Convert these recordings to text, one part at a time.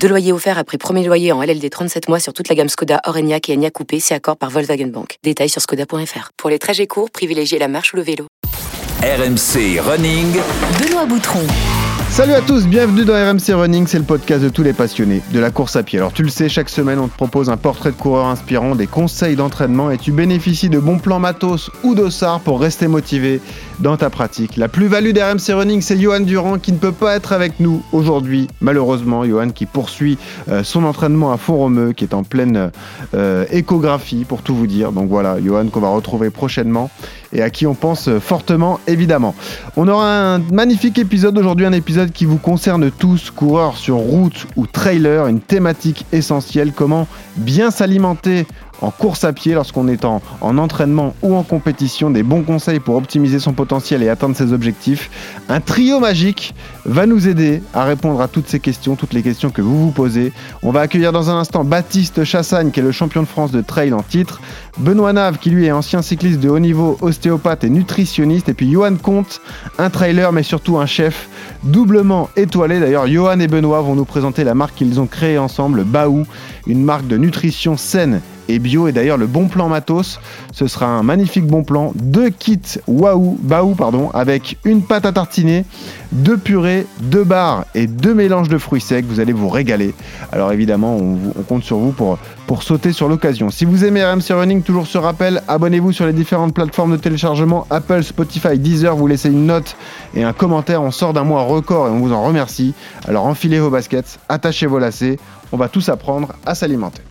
Deux loyers offerts après premier loyer en LLD 37 mois sur toute la gamme Skoda, Orenia et Enya Coupé, c'est accord par Volkswagen Bank. Détails sur skoda.fr. Pour les trajets courts, privilégiez la marche ou le vélo. RMC Running. Benoît Boutron. Salut à tous, bienvenue dans RMC Running, c'est le podcast de tous les passionnés de la course à pied. Alors tu le sais, chaque semaine on te propose un portrait de coureur inspirant, des conseils d'entraînement et tu bénéficies de bons plans matos ou d'ossard pour rester motivé dans ta pratique. La plus-value d'RMC Running, c'est Johan Durand qui ne peut pas être avec nous aujourd'hui, malheureusement. Johan qui poursuit euh, son entraînement à Font-Romeu, qui est en pleine euh, échographie pour tout vous dire. Donc voilà, Johan qu'on va retrouver prochainement et à qui on pense fortement évidemment. On aura un magnifique épisode aujourd'hui, un épisode qui vous concerne tous, coureurs sur route ou trailer, une thématique essentielle, comment bien s'alimenter en course à pied lorsqu'on est en, en, entraînement ou en compétition, des bons conseils pour optimiser son potentiel et atteindre ses objectifs. Un trio magique va nous aider à répondre à toutes ces questions, toutes les questions que vous vous posez. On va accueillir dans un instant Baptiste Chassagne qui est le champion de France de trail en titre, Benoît Nave qui lui est ancien cycliste de haut niveau, ostéopathe et nutritionniste, et puis Johan Comte, un trailer mais surtout un chef doublement étoilé. D'ailleurs, Johan et Benoît vont nous présenter la marque qu'ils ont créée ensemble, Baou, une marque de nutrition saine et bio. Et d'ailleurs, le bon plan matos, ce sera un magnifique bon plan. Deux kits waouh, baou, pardon, avec une pâte à tartiner, deux purées, deux barres et deux mélanges de fruits secs. Vous allez vous régaler. Alors évidemment, on, on compte sur vous pour, pour sauter sur l'occasion. Si vous aimez RMC Running, toujours ce rappel, abonnez-vous sur les différentes plateformes de téléchargement Apple, Spotify, Deezer. Vous laissez une note et un commentaire. On sort d'un mois record et on vous en remercie. Alors enfilez vos baskets, attachez vos lacets. On va tous apprendre à s'alimenter.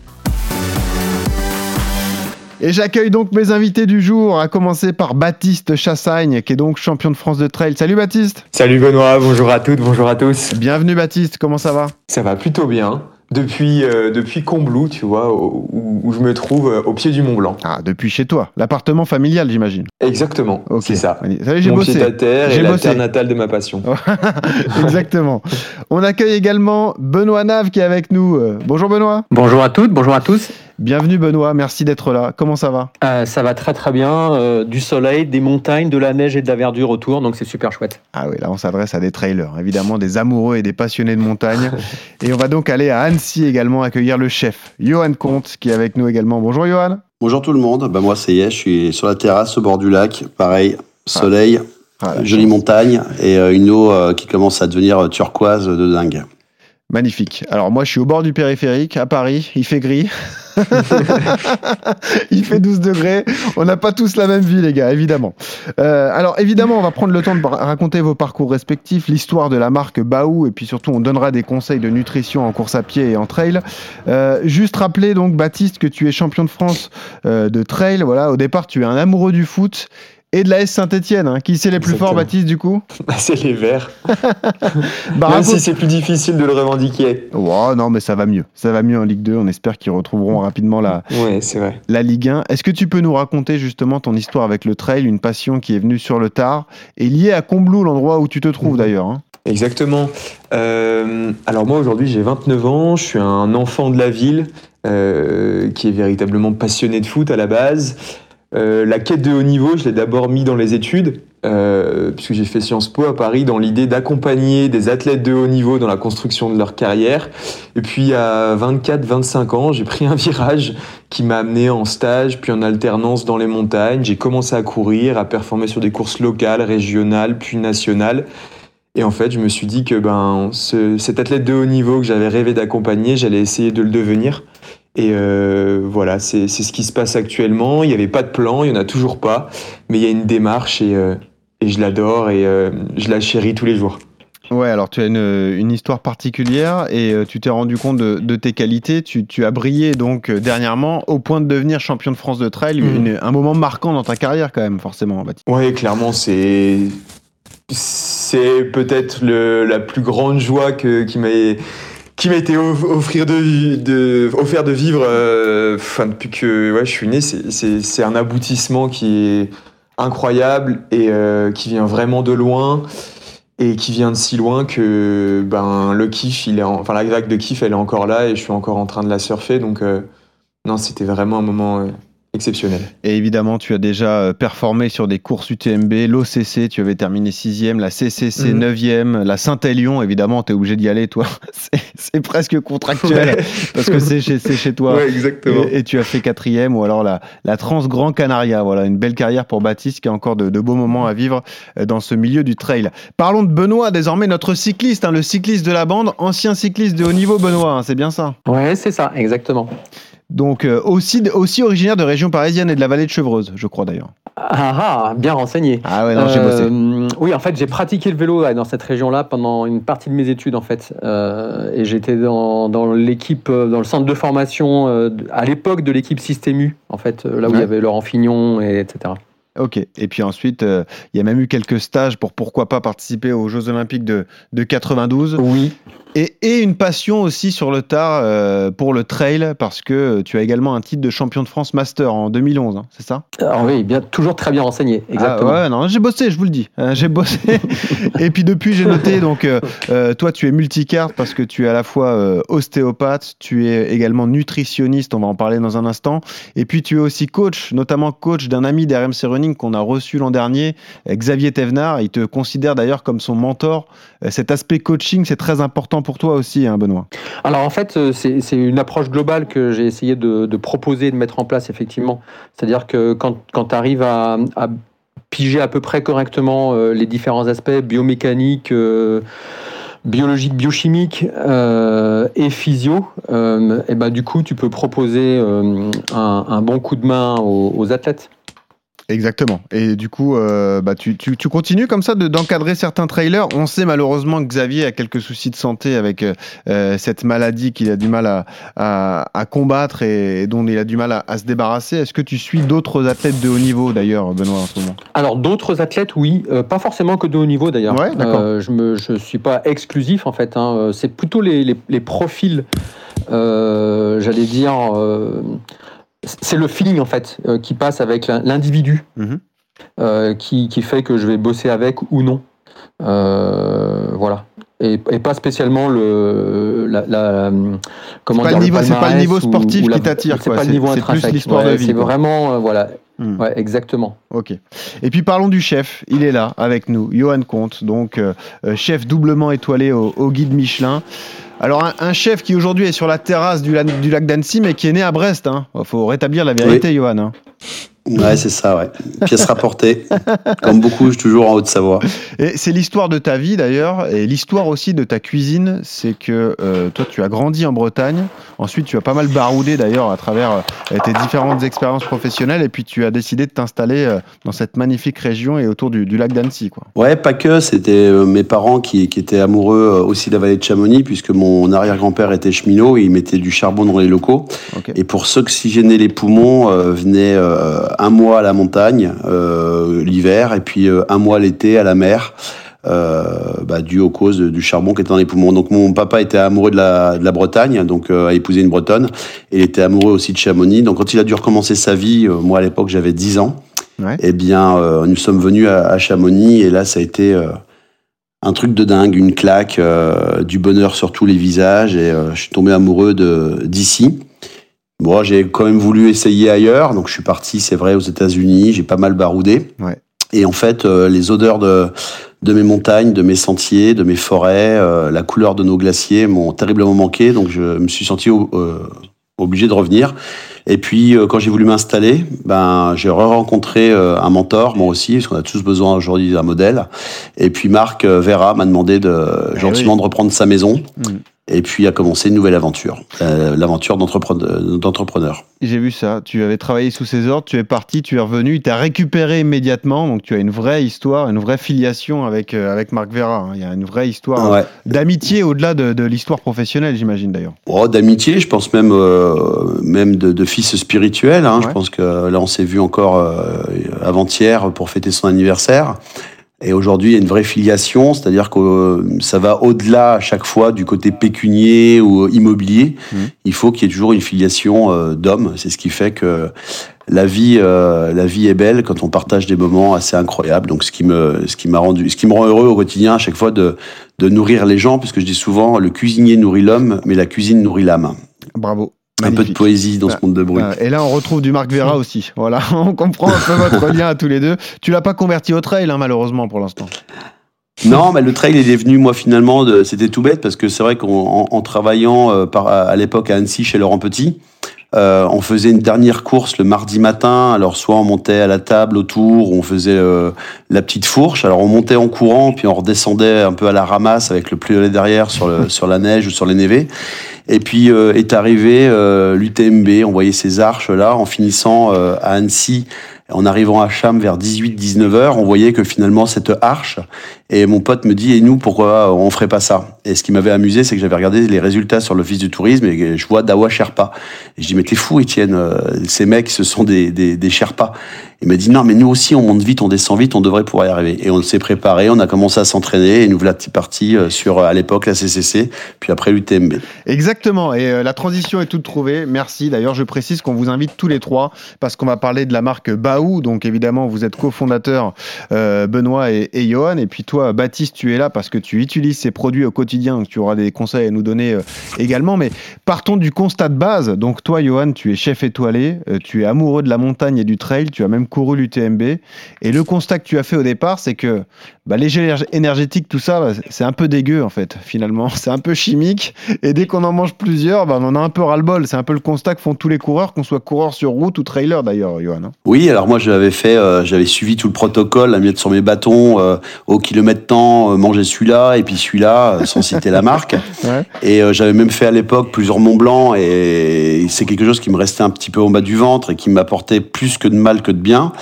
Et j'accueille donc mes invités du jour, à commencer par Baptiste Chassagne, qui est donc champion de France de trail. Salut Baptiste Salut Benoît, bonjour à toutes, bonjour à tous. Bienvenue Baptiste, comment ça va? Ça va plutôt bien. Depuis, euh, depuis Combloux, tu vois, où, où, je me trouve euh, au pied du Mont Blanc. Ah, depuis chez toi, l'appartement familial, j'imagine. Exactement, Ok. c'est ça. Savez, j'ai Mon bossé. pied à terre et la terre natale de ma passion. Exactement. On accueille également Benoît Nave qui est avec nous. Euh, Bonjour Benoît. Bonjour à toutes, bonjour à tous. Bienvenue Benoît, merci d'être là. Comment ça va Euh, ça va très très bien. euh, du soleil, des montagnes, de la neige et de la verdure autour, donc c'est super chouette. Ah oui, là on s'adresse à des trailers, évidemment des amoureux et des passionnés de montagne. et on va donc aller à Annecy également accueillir le chef, Johan Comte, qui est avec nous également. Bonjour Johan. Bonjour tout le monde, bah moi c'est Yes, je suis sur la terrasse au bord du lac, pareil, soleil, Ah, jolie chance. montagne et euh, une eau euh, qui commence à devenir turquoise de dingue. Magnifique. Alors moi je suis au bord du périphérique à Paris, il fait gris. il fait 12 degrés. On n'a pas tous la même vie les gars, évidemment. Euh, alors évidemment on va prendre le temps de ra- raconter vos parcours respectifs, l'histoire de la marque Baou et puis surtout on donnera des conseils de nutrition en course à pied et en trail. Euh, juste rappeler donc Baptiste que tu es champion de France euh, de trail. Voilà, au départ tu es un amoureux du foot. Et de la S Saint-Etienne, hein. qui c'est les plus forts. Baptiste, du coup c'est les verts. Bah, Même si c'est plus difficile de le revendiquer. Oh, non, mais ça va mieux. Ça va mieux en Ligue 2. On espère qu'ils retrouveront rapidement la, Ouais, c'est vrai. la Ligue 1. Est-ce que tu peux nous raconter justement ton histoire avec le trail, une passion qui est venue sur le tard et liée à Combloux, l'endroit où tu te trouves Mhm. d'ailleurs hein Exactement. Euh, alors moi aujourd'hui j'ai 29 ans, je suis un enfant de la ville euh, qui est véritablement passionné de foot à la base. Euh, la quête de haut niveau, je l'ai d'abord mis dans les études, euh, puisque j'ai fait Sciences Po à Paris dans l'idée d'accompagner des athlètes de haut niveau dans la construction de leur carrière. Et puis à 24-25 ans, j'ai pris un virage qui m'a amené en stage, puis en alternance dans les montagnes. J'ai commencé à courir, à performer sur des courses locales, régionales, puis nationales. Et en fait, je me suis dit que ben, ce- cet athlète de haut niveau que j'avais rêvé d'accompagner, j'allais essayer de le devenir. Et euh, voilà, c'est ce qui se passe actuellement. Il n'y avait pas de plan, il n'y en a toujours pas, mais il y a une démarche et, euh, et je l'adore et euh, je la chéris tous les jours. Ouais, alors tu as une, une histoire particulière et tu t'es rendu compte de, de tes qualités. Tu, tu as brillé donc dernièrement au point de devenir champion de France de trail. Mhm. Une- un moment marquant dans ta carrière quand même, forcément, Baptiste. Ouais, clairement, c'est c'est peut-être la plus grande joie que, qui m'a qui m'a été off- offrir de, offert de vivre euh, depuis que ouais, je suis né. C'est- un aboutissement qui est incroyable et euh, qui vient vraiment de loin et qui vient de si loin que ben le kiff, il est en- enfin la vague de kiff, elle est encore là et je suis encore en train de la surfer. Donc euh, non, c'était vraiment un moment exceptionnel. Et évidemment, tu as déjà euh, performé sur des courses UTMB, l'OCC, tu avais terminé 6 la CCC Mhm. 9 la Saint-Élion, évidemment, tu es obligé d'y aller, toi. C'est- presque contractuel parce que c'est chez, toi. Ouais, exactement. Et, et tu as fait quatrième ou alors la, la Trans Grand Canaria. Voilà, une belle carrière pour Baptiste qui a encore de, de beaux moments à vivre euh, dans ce milieu du trail. Parlons de Benoît, désormais notre cycliste, hein, le cycliste de la bande, ancien cycliste de haut niveau, Benoît, hein, c'est bien ça? Ouais, c'est ça, exactement. Donc euh, aussi, aussi originaire de région parisienne et de la vallée de Chevreuse, je crois d'ailleurs. Ah, ah, bien renseigné. Ah ouais, non, j'ai bossé. Euh, oui, en fait, j'ai pratiqué le vélo dans cette région-là pendant une partie de mes études, en fait. Euh, et j'étais dans, dans l'équipe, dans le centre de formation, à l'époque de l'équipe Systému, en fait, là où il y avait Laurent Fignon, et etc. Ok. Et puis ensuite, euh, il y a même eu quelques stages pour pourquoi pas participer aux Jeux Olympiques de, de 92. Oui, Et, et une passion aussi sur le tard euh, pour le trail, parce que tu as également un titre de champion de France Master en 2011, hein, c'est ça? Alors oui, bien, toujours très bien renseigné, exactement. Ah ouais, non, j'ai bossé, je vous le dis. hein, j'ai bossé. et puis depuis, j'ai noté, donc, euh, toi, tu es multicarte parce que tu es à la fois ostéopathe, tu es également nutritionniste, on va en parler dans un instant. Et puis, tu es aussi coach, notamment coach d'un ami d'RMC Running qu'on a reçu l'an dernier, euh, Xavier Thévenard. Il te considère d'ailleurs comme son mentor. Euh, cet aspect coaching, c'est très important pour toi aussi, hein, Benoît. Alors en fait, euh, c'est une approche globale que j'ai essayé de, de proposer, de mettre en place, effectivement. C'est-à-dire que quand, tu arrives à, piger à peu près correctement les différents aspects biomécaniques, euh, biologiques, biochimiques et physio, et ben, du coup, tu peux proposer un, bon coup de main aux athlètes. Exactement. Et du coup, euh, bah, tu, tu- tu continues comme ça de- d'encadrer certains trailers. On sait malheureusement que Xavier a quelques soucis de santé avec euh, euh, cette maladie qu'il a du mal à, à- à combattre et, et dont il a du mal à, à se débarrasser. Est-ce que tu suis d'autres athlètes de haut niveau d'ailleurs, Benoît, en ce moment? Alors d'autres athlètes, oui, euh, pas forcément que de haut niveau d'ailleurs. Ouais, je ne je suis pas exclusif en fait. hein. C'est plutôt les, les- les profils, j'allais dire, c'est le feeling en fait euh, qui passe avec l'in- l'individu Mhm. euh, qui, qui fait que je vais bosser avec ou non. Euh, voilà. Et, et pas spécialement le la, la- comment dire, le niveau- c'est pas le palmarès niveau sportif ou la- qui t'attire, C'est pas le niveau plus intrinsèque. l'histoire de Ouais, vie, C'est vraiment voilà. Hmm. Ouais, exactement. Ok. Et puis parlons du chef. Il est là avec nous, Johan Comte, donc euh, chef doublement étoilé au, au guide Michelin. Alors un, un chef qui aujourd'hui est sur la terrasse du, lac- du lac d'Annecy, mais qui est né à Brest. Il faut rétablir la vérité, Johan. hein. Ouais, c'est ça, ouais. Pièce rapportée. Comme beaucoup, je suis toujours en Haute-Savoie. Et c'est l'histoire de ta vie d'ailleurs, et l'histoire aussi de ta cuisine. C'est que euh, toi, tu as grandi en Bretagne. Ensuite, tu as pas mal baroudé d'ailleurs à travers euh, tes différentes expériences professionnelles, et puis tu as décidé de t'installer euh, dans cette magnifique région et autour du, du lac d'Annecy. Quoi. Ouais, pas que. C'était mes parents qui, qui étaient amoureux aussi de la vallée de Chamonix, puisque mon arrière-grand-père était cheminot et il mettait du charbon dans les locaux. Et pour s'oxygéner les poumons, euh, venait euh, un mois à la montagne euh, l'hiver et puis euh, un mois l'été à la mer. Bah, dû aux causes de- du charbon qui était dans les poumons. Donc mon papa était amoureux de la, de la Bretagne, donc a épousé une Bretonne, et il était amoureux aussi de Chamonix. Donc quand il a dû recommencer sa vie, moi à l'époque j'avais 10 ans, Ouais. eh bien nous sommes venus à, à Chamonix et là ça a été un truc de dingue, une claque, euh, du bonheur sur tous les visages et euh, je suis tombé amoureux d'ici. Bon, j'ai quand même voulu essayer ailleurs, donc je suis parti, c'est vrai, aux États-Unis, j'ai pas mal baroudé. Ouais. Et en fait, euh, les odeurs de, de mes montagnes, de mes sentiers, de mes forêts, la couleur de nos glaciers m'ont terriblement manqué, donc je me suis senti obligé de revenir. Et puis, euh, quand j'ai voulu m'installer, ben, j'ai re-rencontré euh, un mentor, moi aussi, parce qu'on a tous besoin aujourd'hui d'un modèle. Et puis, Marc euh, Vera m'a demandé de, Eh gentiment oui. de reprendre sa maison. Mm. Et puis a commencé une nouvelle aventure, euh, l'aventure d'entrepreneur. d'entrepreneur. J'ai vu ça. Tu avais travaillé sous ses ordres, tu es parti, tu es revenu, il t'a récupéré immédiatement. Donc tu as une vraie histoire, une vraie filiation avec, euh, avec Marc Vera. hein. Il y a une vraie histoire Ouais. d'amitié au-delà de, de l'histoire professionnelle, j'imagine d'ailleurs. Oh, d'amitié, je pense même, euh, même de, de fils spirituel. Hein. Ouais. Je pense que là, on s'est vu encore euh, avant-hier pour fêter son anniversaire. Et aujourd'hui, il y a une vraie filiation, c'est-à-dire que euh, ça va au-delà à chaque fois du côté pécunier ou immobilier. Mhm. Il faut qu'il y ait toujours une filiation euh, d'homme. C'est ce qui fait que la vie, euh, la vie est belle quand on partage des moments assez incroyables. Donc, ce qui me, ce qui m'a rendu, ce qui me rend heureux au quotidien à chaque fois de, de nourrir les gens, puisque je dis souvent, le cuisinier nourrit l'homme, mais la cuisine nourrit l'âme. Bravo. Un peu de poésie dans ce monde de bruit. Et là, on retrouve du Marc Vera aussi. Voilà, on comprend un peu votre lien à tous les deux. Tu l'as pas converti au trail, hein, malheureusement, pour l'instant. Non, mais le trail il est venu moi finalement. C'était tout bête parce que c'est vrai qu'en en, travaillant euh, par, à l'époque à Annecy chez Laurent Petit, euh, on faisait une dernière course le mardi matin. Alors soit on montait à la table autour, on faisait euh, la petite fourche. Alors on montait en courant, puis on redescendait un peu à la ramasse avec le pluie derrière sur, le, sur la neige ou sur les névés. Et puis euh, est arrivé l'UTMB, on voyait ces arches là en finissant à Annecy en arrivant à Cham vers 18-19 heures, on voyait que finalement cette arche, et mon pote me dit, et nous, pourquoi on ferait pas ça? Et ce qui m'avait amusé, c'est que j'avais regardé les résultats sur l'Office du tourisme et je vois Dawa Sherpa. Et je dis, mais t'es fou, Étienne, euh, ces mecs, ce sont des, des, des Sherpas. Il m'a dit non, mais nous aussi, on monte vite, on descend vite, on devrait pouvoir y arriver. Et on s'est préparé, on a commencé à s'entraîner et nous voilà partis euh, sur, à l'époque, la CCC, puis après l'UTMB. Exactement. Et euh, la transition est toute trouvée. Merci. D'ailleurs, je précise qu'on vous invite tous les trois parce qu'on va parler de la marque Baou. Donc, évidemment, vous êtes cofondateur euh, Benoît et, et, Johan. Et puis, toi, Baptiste, tu es là parce que tu utilises ces produits au quotidien. Donc, tu auras des conseils à nous donner également. Mais partons du constat de base. Donc, toi, Johan, tu es chef étoilé. tu es amoureux de la montagne et du trail. Tu as même couru l'UTMB. Et le constat que tu as fait au départ, c'est que bah, les gels énergétiques, tout ça, bah, c'est un peu dégueu en fait, finalement. C'est un peu chimique. Et dès qu'on en mange plusieurs, bah, on en a un peu ras-le-bol. C'est un peu le constat que font tous les coureurs, qu'on soit coureur sur route ou trailer d'ailleurs, Johan. Hein. Oui, alors moi j'avais fait, euh, j'avais suivi tout le protocole, la mettre sur mes bâtons, euh, au kilomètre temps, euh, manger celui-là et puis celui-là, sans citer la marque. Et j'avais même fait à l'époque plusieurs Mont Blanc et c'est quelque chose qui me restait un petit peu en bas du ventre et qui m'apportait plus que de mal que de bien.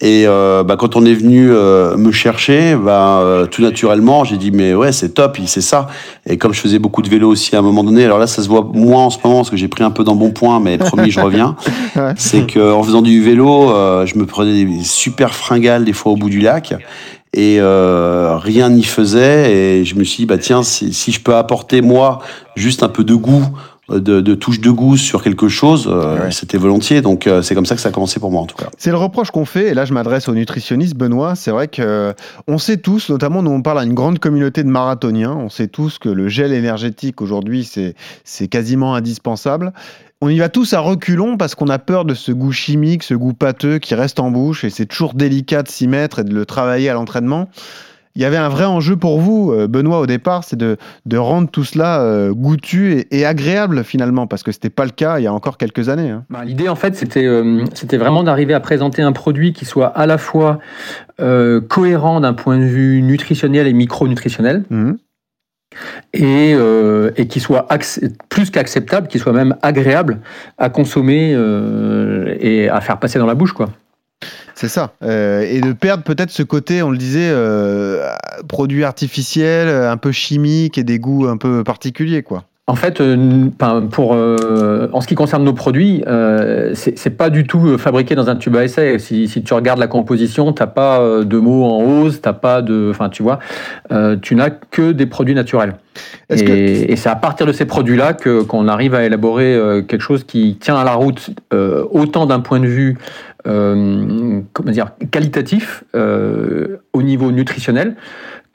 Et euh, bah, quand on est venu euh, me chercher, bah, euh, tout naturellement, j'ai dit mais ouais c'est top, c'est ça. Et comme je faisais beaucoup de vélo aussi à un moment donné, alors là ça se voit moins en ce moment parce que j'ai pris un peu d'embonpoint, mais promis je reviens. C'est que en faisant du vélo, je me prenais des super fringales des fois au bout du lac et rien n'y faisait. Et je me suis dit bah tiens si, si je peux apporter moi juste un peu de goût de, de, touche de goût sur quelque chose, euh, c'était volontiers. Donc euh, c'est comme ça que ça a commencé pour moi en tout cas. C'est le reproche qu'on fait, et là je m'adresse au nutritionniste Benoît. C'est vrai que euh, on sait tous, notamment nous on parle à une grande communauté de marathoniens, on sait tous que le gel énergétique aujourd'hui c'est c'est quasiment indispensable. On y va tous à reculons parce qu'on a peur de ce goût chimique, ce goût pâteux qui reste en bouche, et c'est toujours délicat de s'y mettre et de le travailler à l'entraînement il y avait un vrai enjeu pour vous, euh, Benoît, au départ, c'est de, de, rendre tout cela euh, goûtu et, agréable finalement, parce que ce n'était pas le cas il y a encore quelques années. Hein. Bah, l'idée, en fait, c'était euh, c'était vraiment d'arriver à présenter un produit qui soit à la fois cohérent d'un point de vue nutritionnel et micronutritionnel. Mmh. Et, et, qui soit plus qu'acceptable, qui soit même agréable à consommer et à faire passer dans la bouche. quoi. C'est ça. Euh, et de perdre peut-être ce côté, on le disait, euh, produit artificiel, un peu chimique et des goûts un peu particuliers, quoi. En fait, euh, pour, en ce qui concerne nos produits, c'est pas du tout fabriqué dans un tube à essai. Si, tu regardes la composition, t'as pas de mots en hausse, t'as pas de, enfin, tu vois, tu n'as que des produits naturels. Et, et c'est à partir de ces produits-là que qu'on arrive à élaborer quelque chose qui tient à la route autant d'un point de vue euh, comment dire, qualitatif euh, au niveau nutritionnel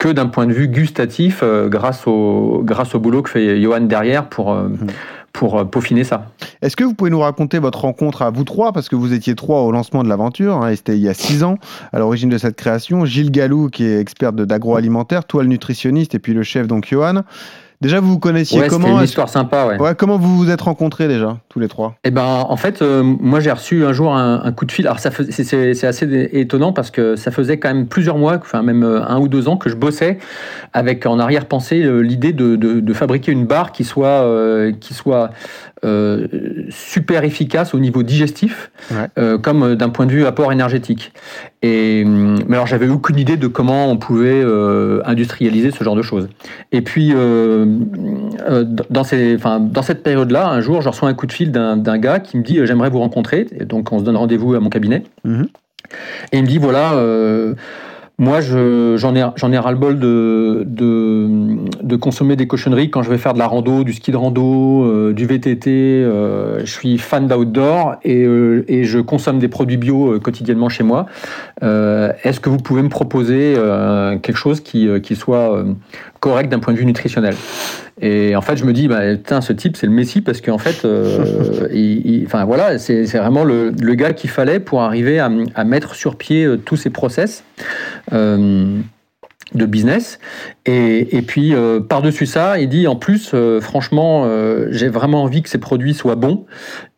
que d'un point de vue gustatif euh, grâce, au, grâce au boulot que fait Johan derrière pour, mmh. pour peaufiner ça. Est-ce que vous pouvez nous raconter votre rencontre à vous trois? Parce que vous étiez trois au lancement de l'aventure, hein, et c'était il y a six ans, à l'origine de cette création. Gilles Gallou, qui est expert d'agroalimentaire, toi le nutritionniste, et puis le chef, donc Johan. Déjà, vous vous connaissiez ouais, comment une histoire sympa, ouais. ouais. Comment vous vous êtes rencontrés déjà, tous les trois? Eh ben, en fait, euh, moi j'ai reçu un jour un, coup de fil. Alors ça c'est assez étonnant parce que ça faisait quand même plusieurs mois, enfin même euh, un ou deux ans que je bossais avec en arrière-pensée euh, l'idée de, de, de, fabriquer une barre qui soit qui soit euh, super efficace au niveau digestif, euh, comme euh, d'un point de vue apport énergétique. Et hum, mais alors j'avais aucune idée de comment on pouvait industrialiser ce genre de choses. Et puis dans, ces, enfin, dans cette période-là, un jour, je reçois un coup de fil d'un gars qui me dit j'aimerais vous rencontrer. Et donc on se donne rendez-vous à mon cabinet. Mm-hmm. Et il me dit voilà Moi, je- j'en ai, j'en ai ras-le-bol de, de, de consommer des cochonneries quand je vais faire de la rando, du ski de rando, euh, du VTT. euh, je suis fan d'outdoor et, euh, et je consomme des produits bio quotidiennement chez moi. Est-ce que vous pouvez me proposer quelque chose qui, qui soit correct d'un point de vue nutritionnel? Et en fait, je me dis, bah, putain, ce type, c'est le Messi parce qu'en fait, euh, il- il- enfin voilà, c'est c'est vraiment le, le gars qu'il fallait pour arriver à, à mettre sur pied euh, tous ces process. euh, de business et, et puis euh, par-dessus ça il dit en plus euh, franchement euh, j'ai vraiment envie que ces produits soient bons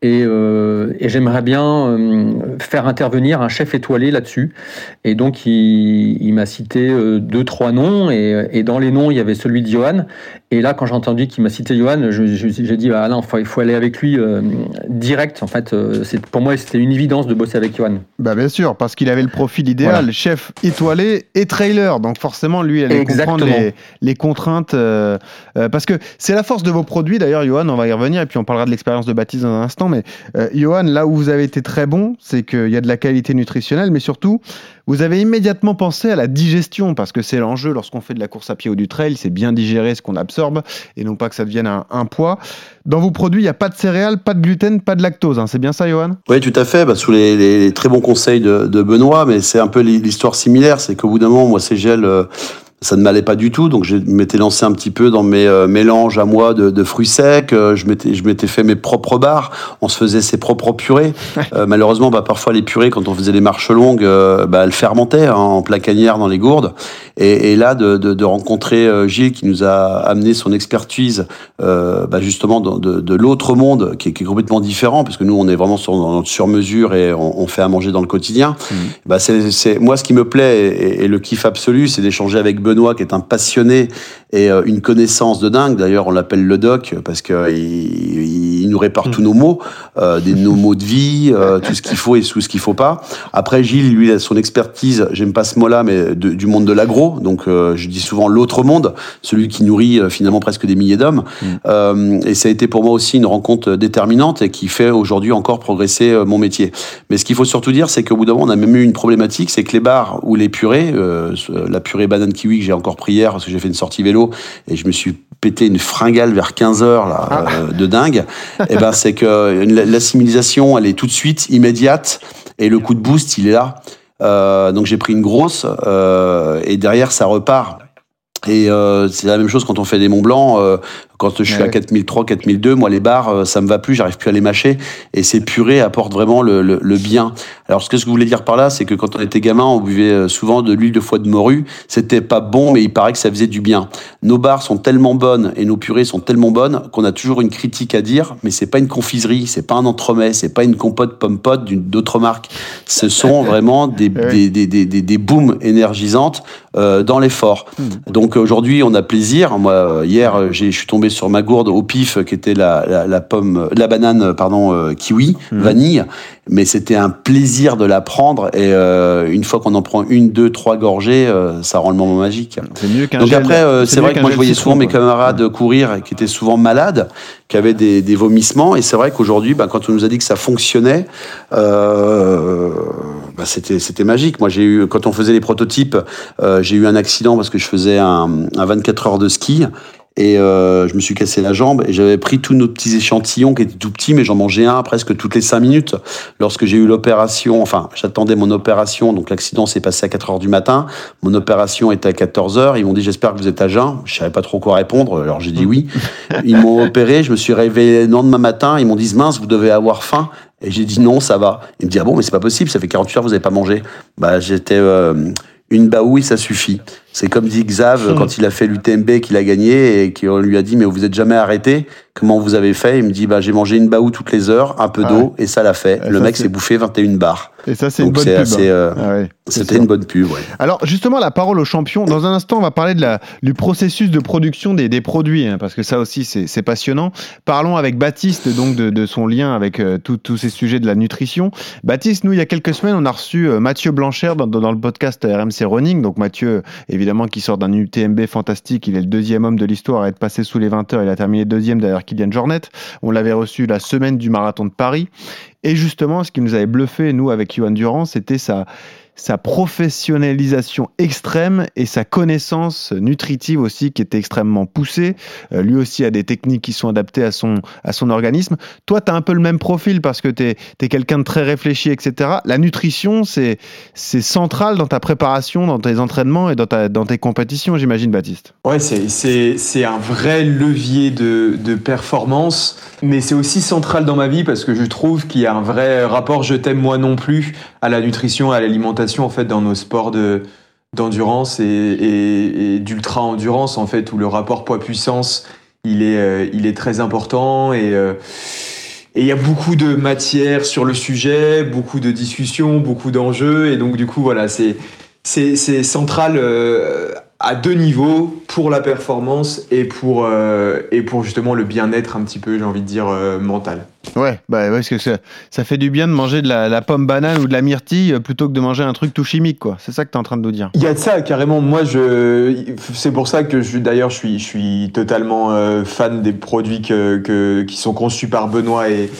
et, euh, et j'aimerais bien euh, faire intervenir un chef étoilé là-dessus et donc il, il m'a cité euh, deux trois noms et, et dans les noms il y avait celui de Johan et là quand j'ai entendu qu'il m'a cité Johan j'ai dit ah non il faut aller avec lui direct en fait pour moi c'était une évidence de bosser avec Johan Bah bien sûr, parce qu'il avait le profil idéal, Voilà. chef étoilé et trailer. Donc forcément, lui, il allait Exactement. comprendre les, les contraintes. parce que c'est la force de vos produits, d'ailleurs, Johan, on va y revenir, et puis on parlera de l'expérience de Baptiste dans un instant. Mais euh, Johan, là où vous avez été très bon, c'est qu'il y a de la qualité nutritionnelle, mais surtout, vous avez immédiatement pensé à la digestion, parce que c'est l'enjeu lorsqu'on fait de la course à pied ou du trail, c'est bien digérer ce qu'on absorbe, et non pas que ça devienne un, un poids. Dans vos produits, il n'y a pas de céréales, pas de gluten, pas de lactose. hein. C'est bien ça, Johan? Oui, tout à fait, bah, sous les, très bons conseils de, de Benoît, mais c'est un peu l'histoire similaire, c'est qu'au bout d'un moment, moi, ces gels, euh, ça ne m'allait pas du tout, donc je m'étais lancé un petit peu dans mes euh, mélanges à moi de, de fruits secs, euh, je m'étais je m'étais fait mes propres bars, on se faisait ses propres purées. Euh, malheureusement, bah, parfois les purées, quand on faisait les marches longues, bah, elles fermentaient hein, en placanière dans les gourdes. Et, et là, de, de, de rencontrer Gilles qui nous a amené son expertise bah, justement de, de l'autre monde qui est, qui est complètement différent, parce que nous, on est vraiment sur, dans notre sur-mesure et on, on fait à manger dans le quotidien. Bah, c'est- moi, ce qui me plaît et, et le kiff absolu, c'est d'échanger avec Benoît, qui est un passionné et euh, une connaissance de dingue. D'ailleurs, on l'appelle le doc parce que il, nous répare tous nos mots, euh, des, nos mots de vie, euh, tout ce qu'il faut et tout ce qu'il faut pas. Après, Gilles, lui, il a son expertise, j'aime pas ce mot-là, mais de- du monde de l'agro. Donc, euh, je dis souvent l'autre monde, celui qui nourrit euh, finalement presque des milliers d'hommes. Euh, et ça a été pour moi aussi une rencontre déterminante et qui fait aujourd'hui encore progresser euh, mon métier. Mais ce qu'il faut surtout dire, c'est qu'au bout d'un moment, on a même eu une problématique, c'est que les bars ou les purées, euh, la purée banane kiwi que j'ai encore pris hier parce que j'ai fait une sortie vélo et je me suis pété une fringale vers 15 heures là, euh, de dingue. et ben c'est que euh, l'assimilation, elle est tout de suite immédiate et le coup de boost, il est là. Euh, donc j'ai pris une grosse euh, et derrière ça repart. Et euh, c'est la même chose quand on fait des Mont Blanc. euh, quand je suis Ouais. à 4003, 4002, moi les bars, euh, ça me va plus, j'arrive plus à les mâcher. Et ces purées apportent vraiment le, le, le bien. Alors ce que je voulais dire par là, c'est que quand on était gamin, on buvait euh, souvent de l'huile de foie de morue. C'était pas bon, mais il paraît que ça faisait du bien. Nos bars sont tellement bonnes et nos purées sont tellement bonnes qu'on a toujours une critique à dire, mais c'est pas une confiserie, c'est pas un entremets, c'est pas une compote pomme pote d'une d'autres marques. Ce sont vraiment des, des, des, des, des, des booms énergisantes euh, dans l'effort. Donc aujourd'hui, on a plaisir. Moi, euh, hier, j'ai- je suis tombé sur ma gourde au pif, qui était la, la, la pomme, euh, la banane, euh, pardon, euh, kiwi, vanille. Mais c'était un plaisir de la prendre. Et euh, une fois qu'on en prend une, deux, trois gorgées, euh, ça rend le moment magique. C'est mieux qu'un Donc gel- après, c'est vrai que moi je voyais citron, souvent mes camarades courir qui étaient souvent malades, qui avaient des, des vomissements. Et c'est vrai qu'aujourd'hui, bah, quand on nous a dit que ça fonctionnait, bah, c'était c'était magique. Moi, j'ai eu quand on faisait les prototypes, j'ai eu un accident parce que je faisais un, un 24 heures de ski. Et euh, je me suis cassé la jambe et j'avais pris tous nos petits échantillons qui étaient tout petits, mais j'en mangeais un presque toutes les cinq minutes. Lorsque j'ai eu l'opération, enfin, j'attendais mon opération, donc l'accident s'est passé à 4 heures du matin. Mon opération était à 14 heures. Ils m'ont dit j'espère que vous êtes à jeun. Je savais pas trop quoi répondre, alors j'ai dit oui. Ils m'ont opéré, je me suis réveillé le lendemain matin. Ils m'ont dit mince, vous devez avoir faim. Et j'ai dit non, ça va. Ils me disent ah bon, mais c'est pas possible, ça fait 48 heures, vous avez pas mangé. Bah j'étais euh, une baouille, ça suffit. C'est comme dit Xav quand il a fait l'UTMB qu'il a gagné et qu'on lui a dit mais vous êtes jamais arrêté. Comment vous avez fait? Il me dit bah j'ai mangé une baou toutes les heures, un peu Ah d'eau et ça l'a fait. Le ça, mec s'est bouffé 21 barres. Et ça, c'est une bonne pub. assez, hein. euh, Ah ouais, c'est C'était une bonne pub. Ouais. Alors justement, la parole au champion. Dans un instant, on va parler de la, du processus de production des, des produits, hein, parce que ça aussi, c'est passionnant. Parlons avec Baptiste donc de, de son lien avec euh, tous ces sujets de la nutrition. Baptiste, nous, il y a quelques semaines, on a reçu euh, Mathieu Blanchard dans, dans le podcast RMC Running. Donc Mathieu, évidemment, qui sort d'un UTMB fantastique, il est le deuxième homme de l'histoire à être passé sous les 20 heures. Il a terminé deuxième derrière Kylian Jornet. On l'avait reçu la semaine du marathon de Paris. Et justement, ce qui nous avait bluffé, nous, avec Johan Durand, c'était sa, sa professionnalisation extrême et sa connaissance nutritive aussi qui est extrêmement poussée. Euh, lui aussi a des techniques qui sont adaptées à son, à son organisme. Toi, tu as un peu le même profil parce que tu es, quelqu'un de très réfléchi, etc. La nutrition, c'est central dans ta préparation, dans tes entraînements et dans, ta, dans tes compétitions, j'imagine, Baptiste. Ouais, c'est un vrai levier de, de performance, mais c'est aussi central dans ma vie parce que je trouve qu'il y a un vrai rapport je t'aime moi non plus à la nutrition, à l'alimentation en fait dans nos sports de d'endurance et, d'ultra endurance en fait où le rapport poids puissance il est euh, il est très important et euh, et il y a beaucoup de matière sur le sujet, beaucoup de discussions, beaucoup d'enjeux et donc du coup voilà c'est c'est central euh, à deux niveaux pour la performance et pour, euh, et pour justement le bien-être un petit peu, j'ai envie de dire, euh, mental. Ouais, bah, parce que ça, ça, fait du bien de manger de la, pomme banane ou de la myrtille euh, plutôt que de manger un truc tout chimique, quoi. C'est ça que tu es en train de nous dire. Il y a de ça, carrément. Moi, je, c'est pour ça que je, d'ailleurs, je suis, je suis totalement fan des produits que, que, qui sont conçus par Benoît et,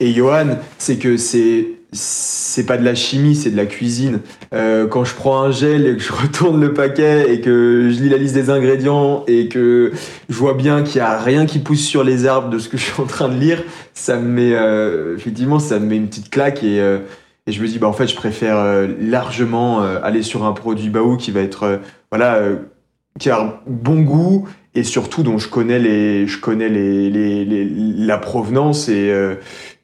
et Johan. C'est que c'est c'est pas de la chimie, c'est de la cuisine. Euh, quand je prends un gel et que je retourne le paquet et que je lis la liste des ingrédients et que je vois bien qu'il y a rien qui pousse sur les arbres de ce que je suis en train de lire, ça me met euh, effectivement ça me met une petite claque et, euh, et je me dis bah en fait je préfère largement aller sur un produit Baou qui va être voilà qui a bon goût et surtout dont je connais les je connais les, les, les la provenance et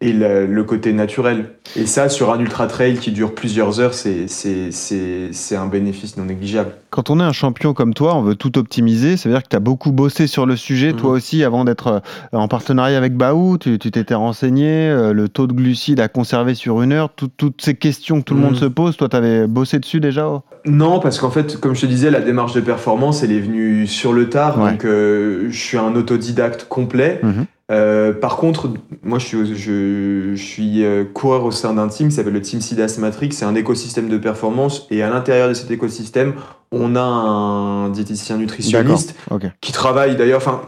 et le, côté naturel. Et ça, sur un ultra trail qui dure plusieurs heures, c'est un bénéfice non négligeable. Quand on est un champion comme toi, on veut tout optimiser. Ça veut dire que tu as beaucoup bossé sur le sujet, toi mhm. aussi, avant d'être euh, en partenariat avec Baou. Tu t'étais renseigné, euh, le taux de glucides à conserver sur une heure, toutes ces questions que tout le monde mhm. se pose. Toi, tu avais bossé dessus déjà Non, parce qu'en fait, comme je te disais, la démarche de performance, elle est venue sur le tard. Donc, euh, je suis un autodidacte complet. Mhm. Euh, par contre, moi je suis, je, suis euh, coureur au sein d'un team qui s'appelle le Team SIDAS Matrix. C'est un écosystème de performance et à l'intérieur de cet écosystème, on a un diététicien nutritionniste qui travaille d'ailleurs. Enfin,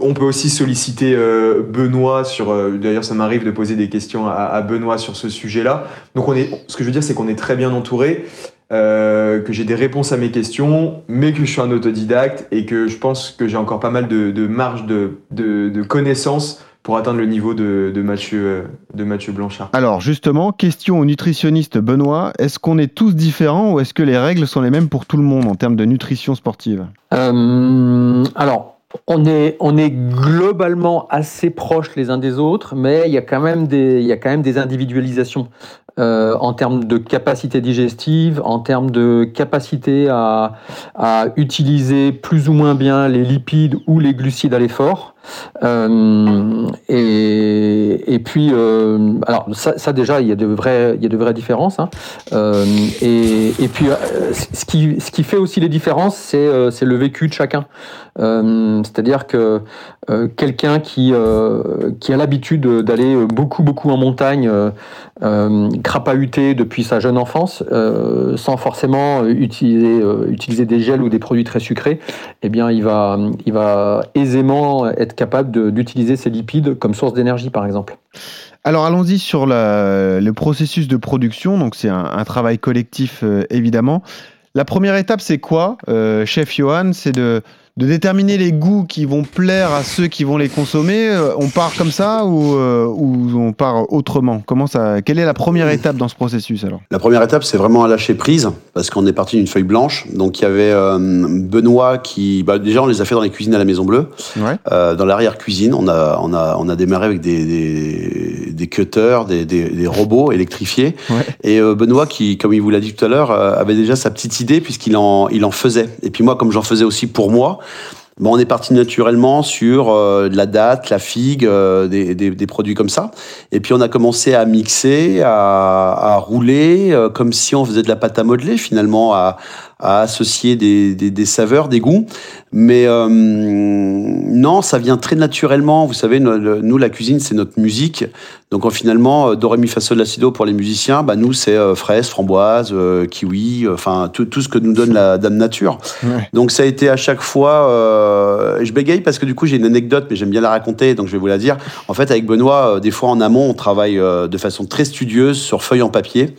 on peut aussi solliciter euh, Benoît sur. d'ailleurs, ça m'arrive de poser des questions à, à Benoît sur ce sujet-là. Donc, on est. Ce que je veux dire, c'est qu'on est très bien entouré. Euh, que j'ai des réponses à mes questions, mais que je suis un autodidacte et que je pense que j'ai encore pas mal de, marge de, de, connaissances pour atteindre le niveau de, de, Mathieu, de Mathieu Blanchard. Alors justement, question au nutritionniste Benoît, est-ce qu'on est tous différents ou est-ce que les règles sont les mêmes pour tout le monde en termes de nutrition sportive? Euh, Alors, on est, on est globalement assez proches les uns des autres, mais il y a quand même des, il y a quand même des individualisations. Euh, en termes de capacité digestive, en termes de capacité à, à, utiliser plus ou moins bien les lipides ou les glucides à l'effort. Euh, et, puis, euh, alors ça, déjà, il y a de vraies, il y a de vraies différences. Hein. Euh, et, puis, ce qui, ce qui fait aussi les différences, c'est le vécu de chacun. C'est-à-dire que quelqu'un qui, qui a l'habitude d'aller beaucoup, beaucoup en montagne, crapahuter depuis sa jeune enfance, sans forcément utiliser, utiliser des gels ou des produits très sucrés, eh bien, il va, il va aisément être capable d'utiliser ces lipides comme source d'énergie, par exemple. Alors allons-y sur le processus de production. Donc c'est un, travail collectif euh, évidemment. La première étape, c'est quoi, euh, chef Johan? C'est de de déterminer les goûts qui vont plaire à ceux qui vont les consommer. Euh, on part comme ça ou, euh, ou on part autrement? Comment ça Quelle est la première étape dans ce processus alors? La première étape, c'est vraiment à lâcher prise parce qu'on est parti d'une feuille blanche. Donc il y avait euh, Benoît qui, bah, déjà on les a fait dans les cuisines à la Maison Bleue, ouais. dans l'arrière cuisine. On a on a on a démarré avec des des, des cutters, des, des, des, robots électrifiés. Ouais. Et Benoît qui, comme il vous l'a dit tout à l'heure, avait déjà sa petite idée puisqu'il en il en faisait. Et puis moi, comme j'en faisais aussi pour moi on est parti naturellement sur euh, la date, la figue, euh, des, des, produits comme ça. Et puis on a commencé à mixer, à, à rouler, euh, comme si on faisait de la pâte à modeler finalement, à, à associer des, des, des, saveurs, des goûts. Mais euh, non, ça vient très naturellement. Vous savez, nous, la cuisine, c'est notre musique. Donc finalement, euh, do, ré, mi, fa, sol, la, si, do pour les musiciens, bah, nous, c'est euh, fraises, framboises, euh, kiwi, enfin tout, tout, ce que nous donne la Dame Nature. Donc ça a été à chaque fois... Euh, je bégaye parce que du coup, j'ai une anecdote, mais j'aime bien la raconter, donc je vais vous la dire. En fait, avec Benoît, des fois en amont, on travaille de façon très studieuse sur feuilles en papier.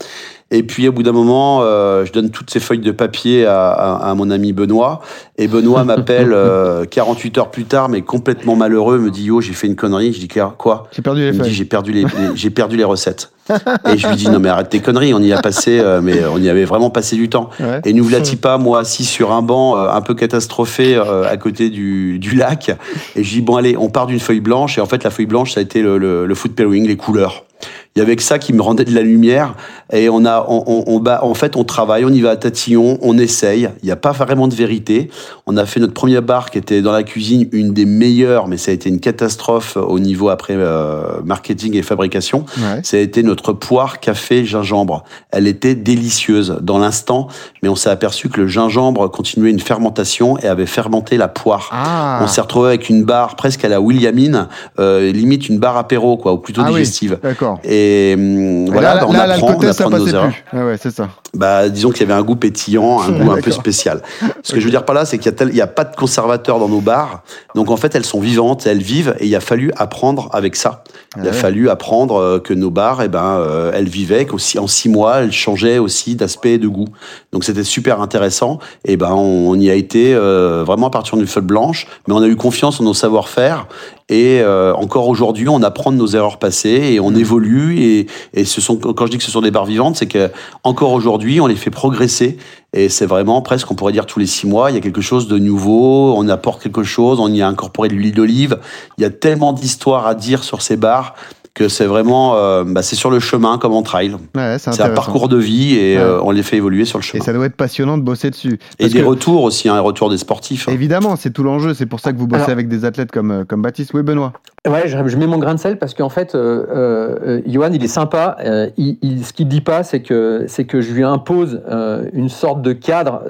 Et puis au bout d'un moment, euh, je donne toutes ces feuilles de papier à, à, à mon ami Benoît. Et Benoît m'appelle euh, 48 heures plus tard, mais complètement malheureux, me dit Yo, j'ai fait une connerie. Je dis Quoi J'ai perdu les Il me dit. J'ai perdu les, les- j'ai perdu les recettes. Et je lui dis Non, mais arrête tes conneries, on y a passé, euh, mais on y avait vraiment passé du temps. Ouais. Et nous voilà pas, moi, assis sur un banc euh, un peu catastrophé euh, à côté du, du lac. Et je dis, bon, allez, on part d'une feuille blanche. Et en fait, la feuille blanche, ça a été le, le, le foot pairing, les couleurs. Il y avait que ça qui me rendait de la lumière. Et on a, on, on, on bat- en fait, on travaille, on y va à tatillon, on essaye. Il n'y a pas vraiment de vérité. On a fait notre première bar qui était dans la cuisine, une des meilleures, mais ça a été une catastrophe au niveau après euh, marketing et fabrication. Ouais. Ça a été notre poire café gingembre. Elle était délicieuse dans l'instant, mais on s'est aperçu que le gingembre continuait une fermentation et avait fermenté la poire. Ah, On s'est retrouvé avec une barre presque à la Williamine, euh, limite une barre apéro, quoi, ou plutôt Ah oui. digestive. d'accord. Et hum, voilà, là, bah, on là, apprend, de nos erreurs. plus. Ah ouais, c'est ça. Bah, disons qu'il y avait un goût pétillant, un goût un peu spécial. Ce que je veux dire par là, c'est qu'il y a, pas de conservateurs dans nos bars. Donc en fait, elles sont vivantes, elles vivent, et il a fallu apprendre avec ça. Il a Ouais. fallu apprendre euh, que nos bars, eh ben, euh, elles vivaient, qu'aussi en six mois, elles changeaient aussi d'aspect et de goût. Donc c'était super intéressant. Et ben, on, on y a été euh, vraiment à partir d'une feuille blanche, mais on a eu confiance en nos savoir-faire. Et euh, encore aujourd'hui, on apprend de nos erreurs passées et on évolue. Et, ce sont, quand je dis que ce sont des barres vivantes, c'est que encore aujourd'hui, on les fait progresser. Et c'est vraiment presque, on pourrait dire tous les six mois, il y a quelque chose de nouveau, on apporte quelque chose, on y a incorporé de l'huile d'olive. Il y a tellement d'histoires à dire sur ces bars que c'est vraiment, euh, bah, c'est sur le chemin comme en trail. Ouais, c'est un parcours de vie et Ouais. euh, on les fait évoluer sur le Et chemin. ça doit être passionnant de bosser dessus. Et, des que- retours aussi, un retour des sportifs. hein. Évidemment, c'est tout l'enjeu. C'est pour ça que vous bossez Alors- avec des athlètes comme, euh, comme Baptiste. Oui, Benoît. Ouais, je, je mets mon grain de sel parce qu'en fait, euh, euh, Johan, il est sympa. Euh, il, il- ce qu'il dit pas, c'est que c'est que je lui impose euh, une sorte de cadre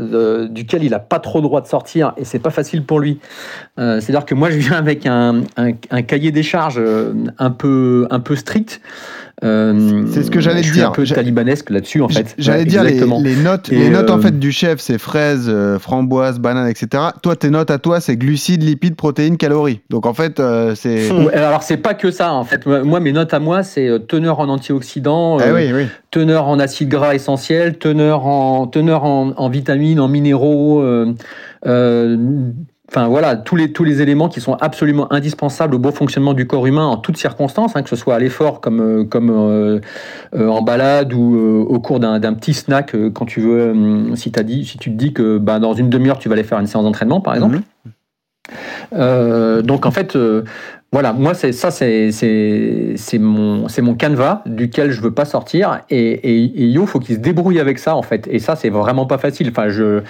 duquel il a pas trop droit de sortir et c'est pas facile pour lui. Euh, C'est-à-dire que moi, je viens avec un, un- un cahier des charges euh, un peu un peu strict. Euh, C'est ce que j'allais dire. un peu talibanesque là-dessus, en fait. J'allais Ouais, dire les, les notes, Et, les notes en fait du chef, c'est fraises, framboises, bananes, etc. Toi, tes notes à toi, c'est glucides, lipides, protéines, calories. Donc en fait, c'est. Ouais, alors c'est pas que ça en fait. Moi mes notes à moi c'est teneur en antioxydants, oui, oui. teneur en acides gras essentiels, teneur en teneur en, en vitamines, en minéraux. euh, Enfin voilà, tous les, tous les éléments qui sont absolument indispensables au bon fonctionnement du corps humain en toutes circonstances, hein, que ce soit à l'effort comme, euh, comme euh, euh, en balade ou euh, au cours d'un d'un petit snack quand tu veux, euh, si, t'as dit, si tu te dis que bah, dans une demi-heure tu vas aller faire une séance d'entraînement par exemple. Mhm. Euh, donc en fait, euh, voilà, moi c'est ça, c'est c'est mon mon canevas duquel je veux pas sortir et et, et Yo faut qu'il se débrouille avec ça en fait et ça c'est vraiment pas facile. Enfin je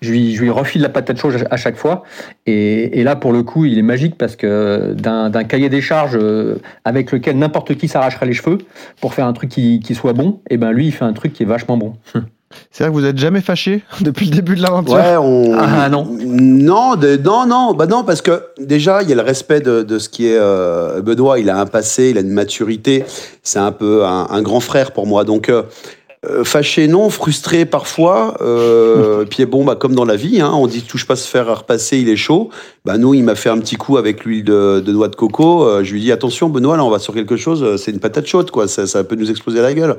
je lui je lui refile la patate chaude à chaque fois et, et là pour le coup il est magique parce que d'un cahier des charges euh, avec lequel n'importe qui s'arracherait les cheveux pour faire un truc qui qui soit bon et ben lui il fait un truc qui est vachement bon. C'est vrai que vous êtes jamais fâché depuis le début de l'aventure. Ouais, on... Ah, non. Non, de- non, non, bah non, parce que déjà, il y a le respect de, de ce qui est euh, Benoît. Il a un passé, il a une maturité. C'est un peu un, un grand frère pour moi. Donc, euh, euh, fâché, non, frustré parfois. Euh, puis bon, bah, comme dans la vie, hein, on dit touche pas se faire repasser, il est chaud. Bah, nous, il m'a fait un petit coup avec l'huile de, de noix de coco. Euh, je lui dit attention, Benoît, là, on va sur quelque chose. C'est une patate chaude, quoi. Ça, ça peut nous exploser la gueule.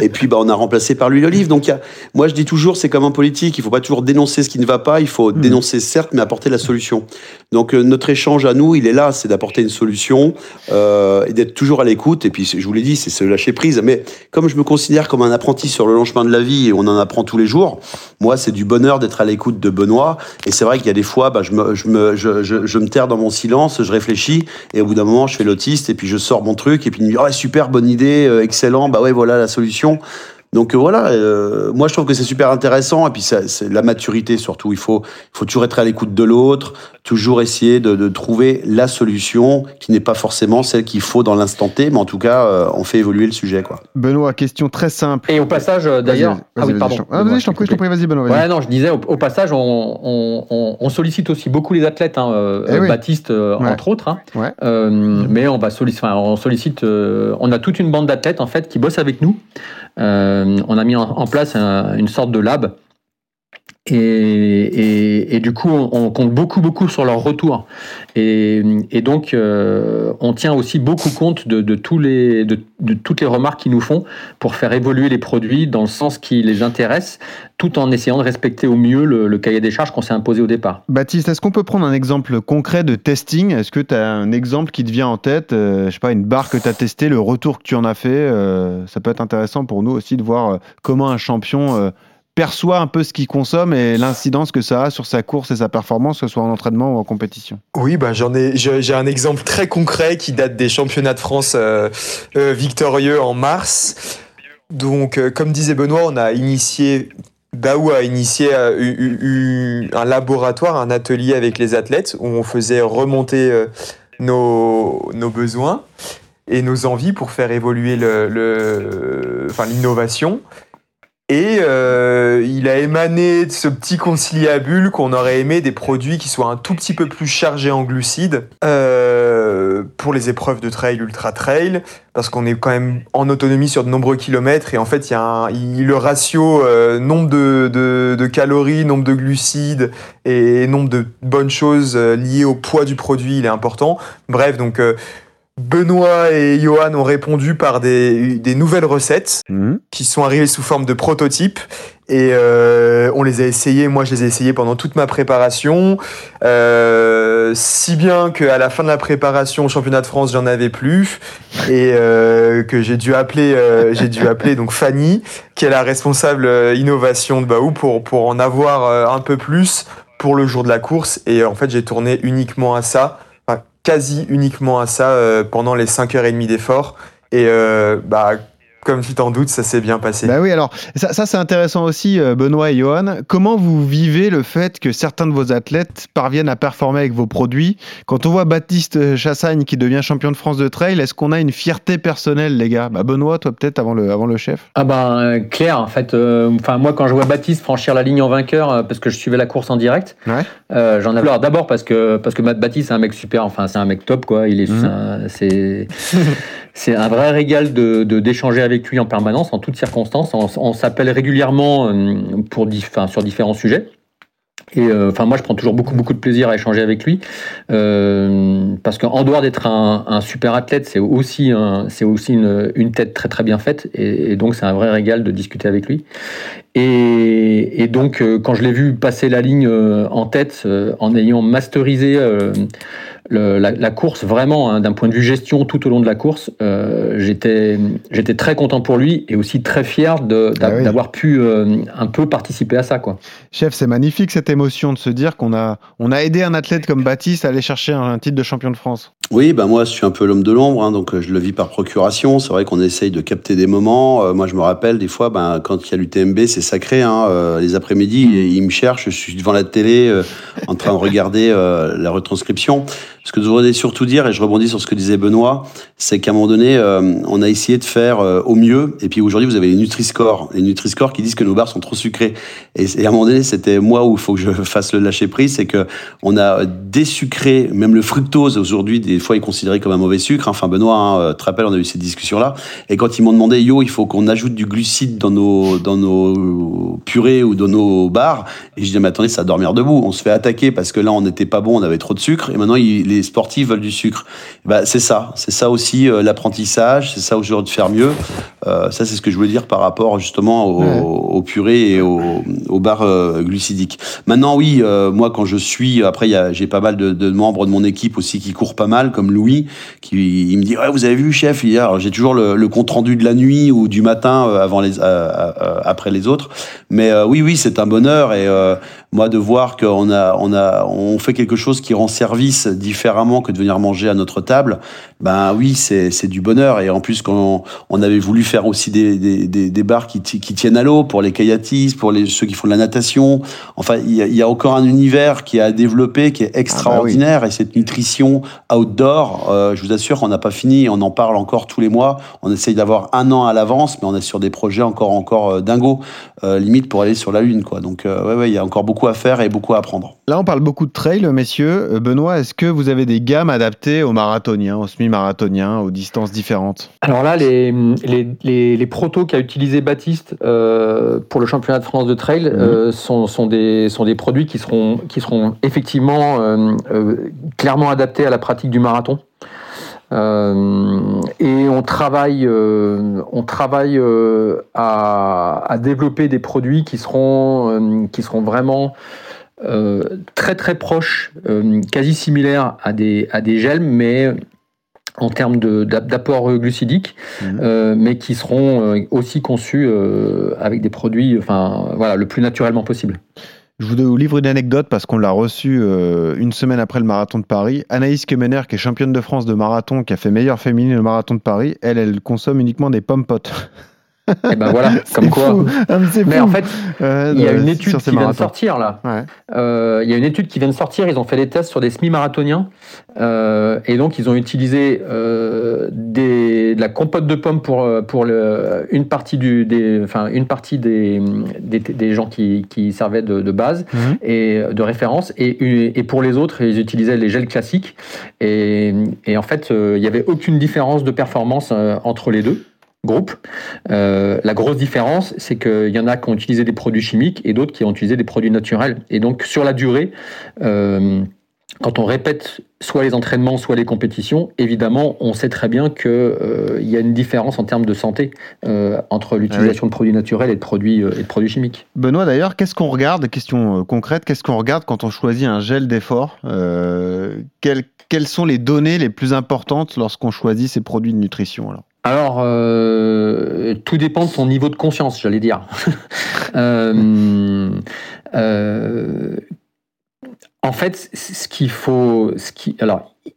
Et puis, bah, on a remplacé par l'huile d'olive. Donc, il y a- moi, je dis toujours, c'est comme en politique. Il faut pas toujours dénoncer ce qui ne va pas. Il faut Mhm. dénoncer, certes, mais apporter la solution. Donc, notre échange à nous, il est là. C'est d'apporter une solution et d'être toujours à l'écoute. Et puis, je vous l'ai dit, c'est se lâcher prise. Mais comme je me considère comme un apprenti sur le long chemin de la vie et on en apprend tous les jours, moi, c'est du bonheur d'être à l'écoute de Benoît. Et c'est vrai qu'il y a des fois, bah, je, me, je, me, je, me terre dans mon silence, je réfléchis, et au bout d'un moment, je fais l'autiste, et puis je sors mon truc, et puis il me dit, oh, super, bonne idée, euh, excellent, bah ouais, voilà la solution. Donc euh, voilà, euh, moi je trouve que c'est super intéressant et puis c'est la maturité surtout. Il faut, il faut toujours être à l'écoute de l'autre, toujours essayer de, de trouver la solution qui n'est pas forcément celle qu'il faut dans l'instant T, mais en tout cas euh, on fait évoluer le sujet quoi. Benoît, question très simple. Et au passage euh, d'ailleurs, Vas-y, ah oui vas-y, pardon. je t'en- ah, vas-y, je t'en prie, je t'en prie, vas-y, Benoît. vas-y. Ouais, non, je disais, au, au passage, on, on- on- on sollicite aussi beaucoup les athlètes, hein, euh, Eh oui. Baptiste euh, Ouais. entre autres. hein. Ouais. Euh, Mais on va solliciter, enfin, on sollicite, euh, on a toute une bande d'athlètes en fait qui bossent avec nous. Euh, on a mis en, en place un- une sorte de lab. Et, du coup, on, compte beaucoup, beaucoup sur leur retour. Et, donc, euh, on tient aussi beaucoup compte de, toutes les remarques qu'ils nous font pour faire évoluer les produits dans le sens qui les intéresse, tout en essayant de respecter au mieux le, cahier des charges qu'on s'est imposé au départ. Baptiste, est-ce qu'on peut prendre un exemple concret de testing? Est-ce que tu as un exemple qui te vient en tête? Euh, Je sais pas, une barre que tu as testée, le retour que tu en as fait euh, Ça peut être intéressant pour nous aussi de voir comment un champion perçoit un peu ce qu'il consomme et l'incidence que ça a sur sa course et sa performance, que ce soit en entraînement ou en compétition. Oui, bah j'en ai, j'ai un exemple très concret qui date des championnats de France euh, euh, victorieux en mars. Donc, euh, comme disait Benoît, on a initié, Daou a initié un laboratoire, un atelier avec les athlètes où on faisait remonter nos, besoins et nos envies pour faire évoluer l'innovation. Et euh, il a émané de ce petit conciliabule qu'on aurait aimé des produits qui soient un tout petit peu plus chargés en glucides euh, pour les épreuves de trail, ultra trail, parce qu'on est quand même en autonomie sur de nombreux kilomètres et en fait il y a un, le ratio euh, nombre de, de, de, calories, nombre de glucides et nombre de bonnes choses euh, liées au poids du produit, il est important. Bref, donc euh, Benoît et Johan ont répondu par des, des nouvelles recettes mhm. qui sont arrivées sous forme de prototypes et euh, on les a essayées. Moi, je les ai essayées pendant toute ma préparation, euh, si bien qu'à la fin de la préparation au championnat de France, j'en avais plus et euh, que j'ai dû appeler, euh, j'ai dû appeler donc Fanny, qui est la responsable euh, innovation de Baou, pour pour en avoir euh, un peu plus pour le jour de la course. Et en fait, j'ai tourné uniquement à ça quasi uniquement à ça euh, pendant les 5h30 d'effort. Et euh, bah, comme tu t'en doutes, ça s'est bien passé. Bah oui, alors ça, ça c'est intéressant aussi, euh, Benoît et Johan. Comment vous vivez le fait que certains de vos athlètes parviennent à performer avec vos produits? Quand on voit Baptiste Chassagne qui devient champion de France de trail, est-ce qu'on a une fierté personnelle, les gars? Bah Benoît, toi peut-être avant le, avant le chef Ah ben clair, en fait. Enfin moi, quand je vois Baptiste franchir la ligne en vainqueur, parce que je suivais la course en direct, ouais. j'en avais. Alors d'abord parce que parce que Baptiste c'est un mec super, enfin c'est un mec top quoi. Il est, mmh. c'est c'est un vrai régal de d'échanger avec lui en permanence, en toutes circonstances. On, s'appelle régulièrement euh, pour, sur différents sujets. Et euh, enfin, moi, je prends toujours beaucoup, beaucoup de plaisir à échanger avec lui, euh, parce qu'en dehors d'être un, super athlète, c'est aussi, aussi une, tête très, très bien faite, et, donc c'est un vrai régal de discuter avec lui. Et donc, quand je l'ai vu passer la ligne en tête, en ayant masterisé la, course, vraiment, hein, d'un point de vue gestion tout au long de la course, euh, j'étais j'étais très content pour lui et aussi très fier ah d'avoir pu euh, un peu participer à ça. Quoi. Chef, c'est magnifique cette émotion de se dire qu'on a, on a aidé un athlète comme Baptiste à aller chercher un, titre de champion de France. Oui, bah moi je suis un peu l'homme de l'ombre, hein, donc euh, je le vis par procuration. C'est vrai qu'on essaye de capter des moments. moi je me rappelle des fois, ben, quand il y a l'UTMB, c'est sacré. Hein, les après-midi, il me cherche, je suis devant la télé en train de regarder la retranscription. Ce que je voudrais surtout dire, et je rebondis sur ce que disait Benoît, c'est qu'à un moment donné, euh, on a essayé de faire euh, au mieux. Et puis aujourd'hui, vous avez les Nutri-Score. Les Nutri-Score qui disent que nos bars sont trop sucrés. Et, à un moment donné, c'était moi où il faut que je fasse le lâcher prise. C'est que on a désucré, même le fructose aujourd'hui, des fois, est considéré comme un mauvais sucre. Enfin, Benoît, hein, euh, te rappelles, on a eu cette discussion-là. Et quand ils m'ont demandé, yo, il faut qu'on ajoute du glucide dans nos, dans nos purées ou dans nos bars. Et je dis, mais attendez, ça va dormir debout. On se fait attaquer parce que là, on n'était pas bon, on avait trop de sucre. Et maintenant, il, sportifs veulent du sucre. Bah, c'est ça, c'est ça aussi euh, l'apprentissage, c'est ça aujourd'hui de faire mieux. Euh, ça, c'est ce que je voulais dire par rapport justement au, purée et au, au bar euh, glucidique. Maintenant, oui, moi, quand je suis, après, j'ai pas mal de, membres de mon équipe aussi qui courent pas mal, comme Louis, qui il me dit, ouais, vous avez vu, chef, hier, j'ai toujours le, compte rendu de la nuit ou du matin avant les, après les autres. Mais oui, oui, c'est un bonheur et moi de voir qu'on a, on a, on fait quelque chose qui rend service différemment que de venir manger à notre table, ben oui, c'est du bonheur. Et en plus, quand on, avait voulu faire aussi des, des, des, des bars qui, qui, tiennent à l'eau pour les kayatistes, pour les, ceux qui font de la natation. Enfin, il y a, y a, encore un univers qui a développé, qui est extraordinaire. Ah bah et cette nutrition outdoor, euh, je vous assure qu'on n'a pas fini. On en parle encore tous les mois. On essaye d'avoir un an à l'avance, mais on est sur des projets encore, encore euh, dingos, euh, limite pour aller sur la Lune. Quoi. Donc, ouais, ouais, il y a encore beaucoup à faire et beaucoup à apprendre. Là, on parle beaucoup de trail, messieurs. Benoît, est-ce que vous avez des gammes adaptées aux marathoniens, aux semi-marathoniens, aux distances différentes? Alors là, les, les, les, les protos qu'a utilisé Baptiste euh, pour le championnat de France de trail euh, sont, sont, des, sont des produits qui seront, qui seront effectivement euh, euh, clairement adaptés à la pratique du marathon. Euh, et on travaille, euh, on travaille euh, à, à développer des produits qui seront, qui seront vraiment très très proches, quasi similaires à des, à des gels, mais en termes d'apport glucidique, euh, mais qui seront aussi conçus euh, avec des produits, enfin voilà, le plus naturellement possible. Je vous livre une anecdote parce qu'on l'a reçu euh, une semaine après le marathon de Paris. Anaïs Kemener, qui est championne de France de marathon, qui a fait meilleure féminine au marathon de Paris, elle, elle consomme uniquement des pommes potes. Et ben voilà, comme quoi. fou. Mais en fait, il y a une étude qui vient de sortir là. Ouais. Euh, il y a une étude qui vient de sortir. Ils ont fait des tests sur des semi-marathoniens euh, et donc ils ont utilisé euh, des, de la compote de pommes pour pour le, une partie du des enfin une partie des des, des gens qui, qui servaient de, de base Mhm. et de référence et, et pour les autres ils utilisaient les gels classiques et, et en fait il y avait aucune différence de performance entre les deux groupes. Euh, la grosse différence, c'est qu'il y en a qui ont utilisé des produits chimiques et d'autres qui ont utilisé des produits naturels. Et donc, sur la durée, euh, quand on répète soit les entraînements, soit les compétitions, évidemment, on sait très bien qu'il euh, y a une différence en termes de santé euh, entre l'utilisation de produits naturels et de produits, euh, et de produits chimiques. Benoît, d'ailleurs, qu'est-ce qu'on regarde Question concrète, qu'est-ce qu'on regarde quand on choisit un gel d'effort quelles, quelles sont les données les plus importantes lorsqu'on choisit ces produits de nutrition alors? Alors, euh, tout dépend de son niveau de conscience, j'allais dire. Euh, euh, en fait, ce qu'il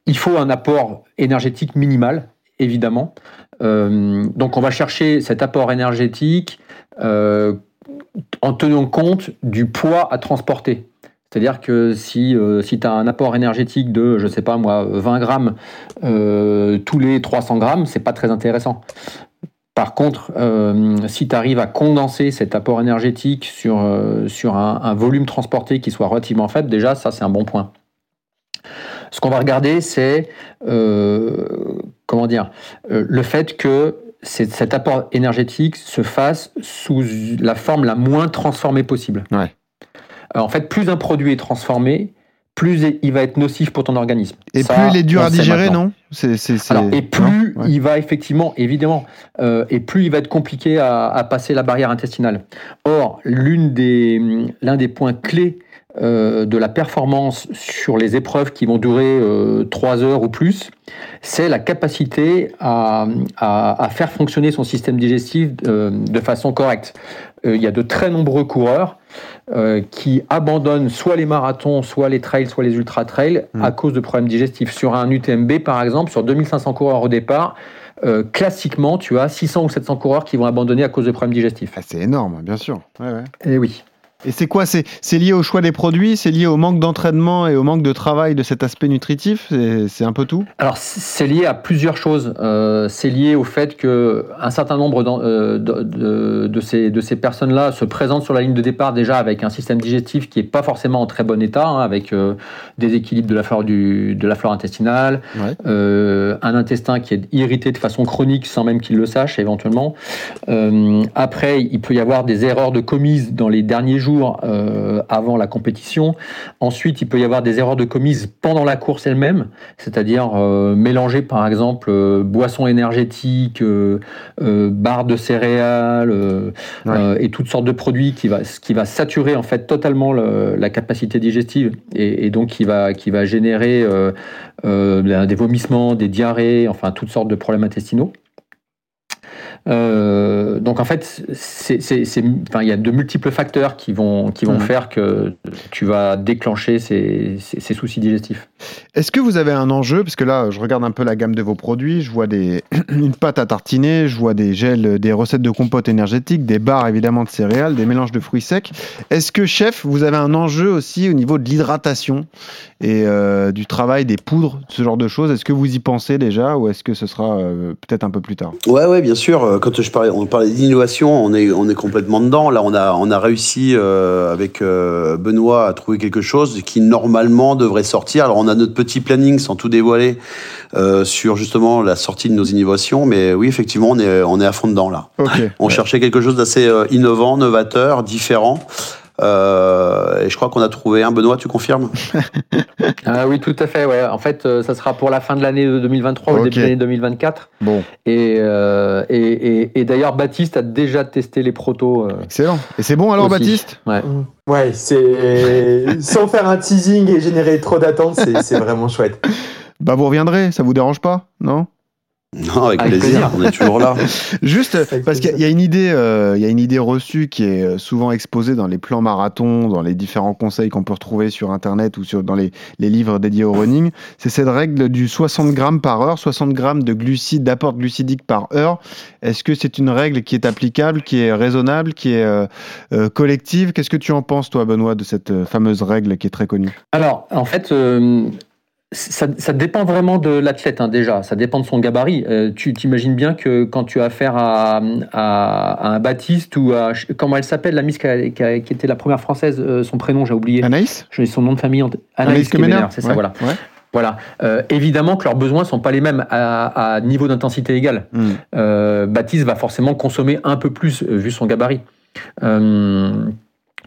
il faut un apport énergétique minimal, évidemment. Donc, on va chercher cet apport énergétique en tenant compte du poids à transporter. C'est-à-dire que si, euh, tu as un apport énergétique de, je sais pas moi, 20 grammes euh, tous les 300 grammes, c'est pas très intéressant. Par contre, euh, si tu arrives à condenser cet apport énergétique sur, un, volume transporté qui soit relativement faible, déjà, ça, c'est un bon point. Ce qu'on va regarder, c'est comment dire, le fait que cet apport énergétique se fasse sous la forme la moins transformée possible. Alors, en fait, plus un produit est transformé, plus il va être nocif pour ton organisme. Et Ça, plus il est dur à digérer, maintenant. non? Alors, et plus non Ouais. il va effectivement, évidemment, euh, et plus il va être compliqué à, à passer la barrière intestinale. Or, l'une des, l'un des points clés euh, de la performance sur les épreuves qui vont durer euh, trois heures ou plus, c'est la capacité à, à- à faire fonctionner son système digestif euh, de façon correcte. Euh, il y a de très nombreux coureurs euh, qui abandonnent soit les marathons, soit les trails, soit les ultra-trails Mm. à cause de problèmes digestifs. Sur un UTMB, par exemple, sur 2500 coureurs au départ, euh, classiquement, tu as 600 ou 700 coureurs qui vont abandonner à cause de problèmes digestifs. Ah, c'est énorme, bien sûr. Ouais, ouais. Et oui. Et c'est quoi C'est lié au choix des produits C'est lié au manque d'entraînement et au manque de travail de cet aspect nutritif C'est un peu tout? Alors, c'est lié à plusieurs choses. Euh, c'est lié au fait que un certain nombre euh, de, de- de ces, de ces personnes-là se présentent sur la ligne de départ déjà avec un système digestif qui n'est pas forcément en très bon état, hein, avec euh, des équilibres de la flore, du, de la flore intestinale, Ouais. euh, un intestin qui est irrité de façon chronique sans même qu'il le sache éventuellement. Après, il peut y avoir des erreurs de commises dans les derniers jours euh, avant la compétition. Ensuite, il peut y avoir des erreurs de commises pendant la course elle-même, c'est-à-dire euh, mélanger par exemple euh, boissons énergétiques, euh, barres de céréales Ouais. et toutes sortes de produits qui va, ce qui va saturer en fait totalement le- la capacité digestive et, et donc qui va, qui va générer des vomissements, des diarrhées, enfin toutes sortes de problèmes intestinaux. Euh, donc en fait, enfin, il y a de multiples facteurs qui vont, qui vont Mhm. faire que tu vas déclencher ces, ces- ces soucis digestifs. Est-ce que vous avez un enjeu? Parce que là, je regarde un peu la gamme de vos produits. Je vois des... une pâte à tartiner, je vois des gels, des recettes de compote énergétique, des barres évidemment de céréales, des mélanges de fruits secs. Est-ce que, chef, vous avez un enjeu aussi au niveau de l'hydratation et euh, du travail des poudres, ce genre de choses? Est-ce que vous y pensez déjà ou est-ce que ce sera euh, peut-être un peu plus tard? Ouais, ouais, bien sûr. Euh, Quand je parlais, on parlait d'innovation, on est, on est complètement dedans. Là, on a, on a réussi euh, avec euh, Benoît à trouver quelque chose qui normalement devrait sortir. Alors, on a notre petit planning sans tout dévoiler sur justement la sortie de nos innovations. Mais oui, effectivement, on est, on est à fond dedans là. On cherchait quelque chose d'assez innovant, novateur, différent. Euh, et je crois qu'on a trouvé un. Benoît, tu confirmes? Ah oui, tout à fait. Ouais. En fait, euh, ça sera pour la fin de l'année 2023 ou début de l'année 2024. Bon, Et, euh, et, et, et d'ailleurs, Baptiste a déjà testé les protos. euh, excellent. Et c'est bon alors, aussi. Baptiste? Ouais. Ouais, c'est sans faire un teasing et générer trop d'attentes, c'est c'est vraiment chouette. Bah, vous reviendrez, ça vous dérange pas Non? Non, avec, Avec plaisir. plaisir. On est toujours là. Juste Avec parce qu'il y a- il y a une idée, euh, il y a une idée reçue qui est euh, souvent exposée dans les plans marathons, dans les différents conseils qu'on peut retrouver sur internet ou sur, dans les, les livres dédiés au running. C'est cette règle du 60 grammes par heure, 60 grammes de glucides, d'apport glucidique par heure. Est-ce que c'est une règle qui est applicable, qui est raisonnable, qui est euh, euh, collective? Qu'est-ce que tu en penses, toi, Benoît, de cette fameuse règle qui est très connue? Alors, en fait, euh, ça, ça dépend vraiment de l'athlète, hein, déjà. Ça dépend de son gabarit. Euh, tu t'imagines bien que quand tu as affaire à, à- à un Baptiste ou à. Comment elle s'appelle, la Miss qui, a- qui a- qui était la première française, euh, son prénom, j'ai oublié. Anaïs? J'ai son nom de famille. Anaïs Kemener c'est ça, Ouais, voilà. ouais. Voilà. Euh, évidemment que leurs besoins sont pas les mêmes à, à niveau d'intensité égal. Hmm. Euh, Baptiste va forcément consommer un peu plus vu son gabarit.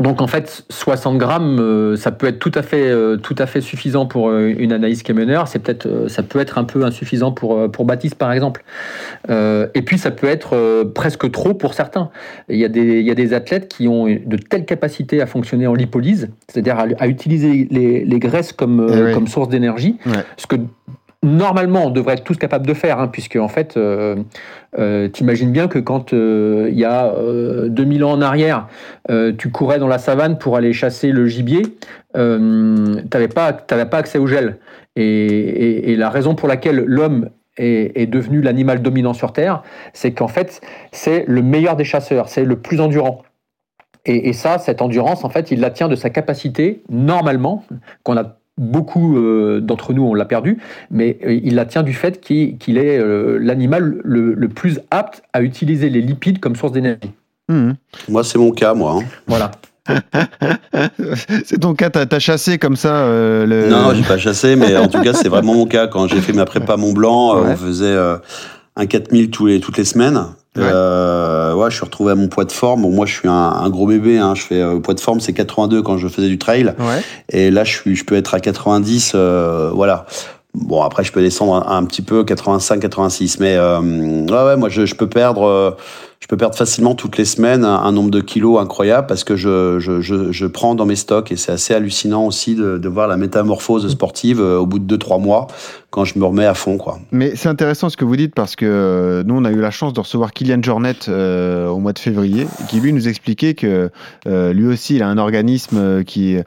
Donc en fait, 60 grammes, euh, ça peut être tout à fait, euh, tout à fait suffisant pour euh, une Anaïs Kemener. C'est peut-être, ça peut être un peu insuffisant pour pour Baptiste par exemple. Euh, et puis ça peut être presque trop pour certains. Il y a des, il y a des athlètes qui ont de telles capacités à fonctionner en lipolyse, c'est-à-dire à, à utiliser les, les graisses comme Eh oui. comme source d'énergie, Ouais. ce que normalement on devrait être tous capables de faire, hein, puisque en fait, euh, euh, t'imagines bien que quand euh, il y a euh, 2000 ans en arrière, tu courais dans la savane pour aller chasser le gibier, t'avais pas, pas accès au gel. Et, la raison pour laquelle l'homme est, devenu l'animal dominant sur Terre, c'est qu'en fait, c'est le meilleur des chasseurs, c'est le plus endurant. Et ça, cette endurance, en fait, il la tient de sa capacité, normalement, qu'on a beaucoup euh, d'entre nous, on l'a perdu, mais euh, il la tient du fait qu'il est euh, l'animal le, le plus apte à utiliser les lipides comme source d'énergie. Hmm. Moi, c'est mon cas, moi. hein. Voilà. c'est ton cas, t'as as chassé comme ça euh, le... Non, non, j'ai pas chassé, mais en tout cas, c'est vraiment mon cas. Quand j'ai fait ma prépa Mont Blanc, euh, Ouais. on faisait euh, un 4000 tous les, toutes les semaines. Ouais. Euh, ouais, je suis retrouvé à mon poids de forme. Bon, moi, je suis un, un gros bébé. Hein. Je fais euh, poids de forme, c'est 82 quand je faisais du trail. Ouais. Et là, je, suis, je peux être à 90. euh, voilà. Bon, après, je peux descendre un, un petit peu, 85, 86. Mais euh, ouais, ouais, moi, je, je peux perdre. Je peux perdre facilement toutes les semaines un, nombre de kilos incroyable parce que je, je, je, je prends dans mes stocks et c'est assez hallucinant aussi de, de voir la métamorphose sportive euh, au bout de 2-3 mois quand je me remets à fond. Quoi. Mais c'est intéressant ce que vous dites parce que euh, nous, on a eu la chance de recevoir Kylian Jornet euh, au mois de février, qui lui nous expliquait que lui aussi, il a un organisme qui,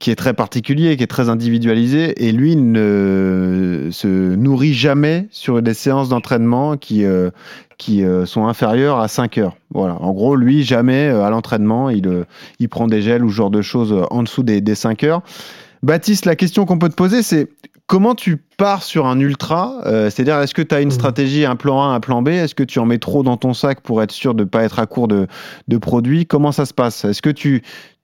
qui est très particulier, qui est très individualisé, et lui ne se nourrit jamais sur des séances d'entraînement qui, euh, qui euh, sont inférieures à 5 heures. Voilà. En gros, lui, jamais euh, à l'entraînement, il, il prend des gels ou ce genre de choses en dessous des, des 5 heures. Baptiste, la question qu'on peut te poser, c'est comment tu pars sur un ultra Euh, C'est-à-dire, est-ce que tu as une Mhm. stratégie, un plan A, un plan B? Est-ce que tu en mets trop dans ton sac pour être sûr de ne pas être à court de, de produits? Comment ça se passe? Est-ce que tu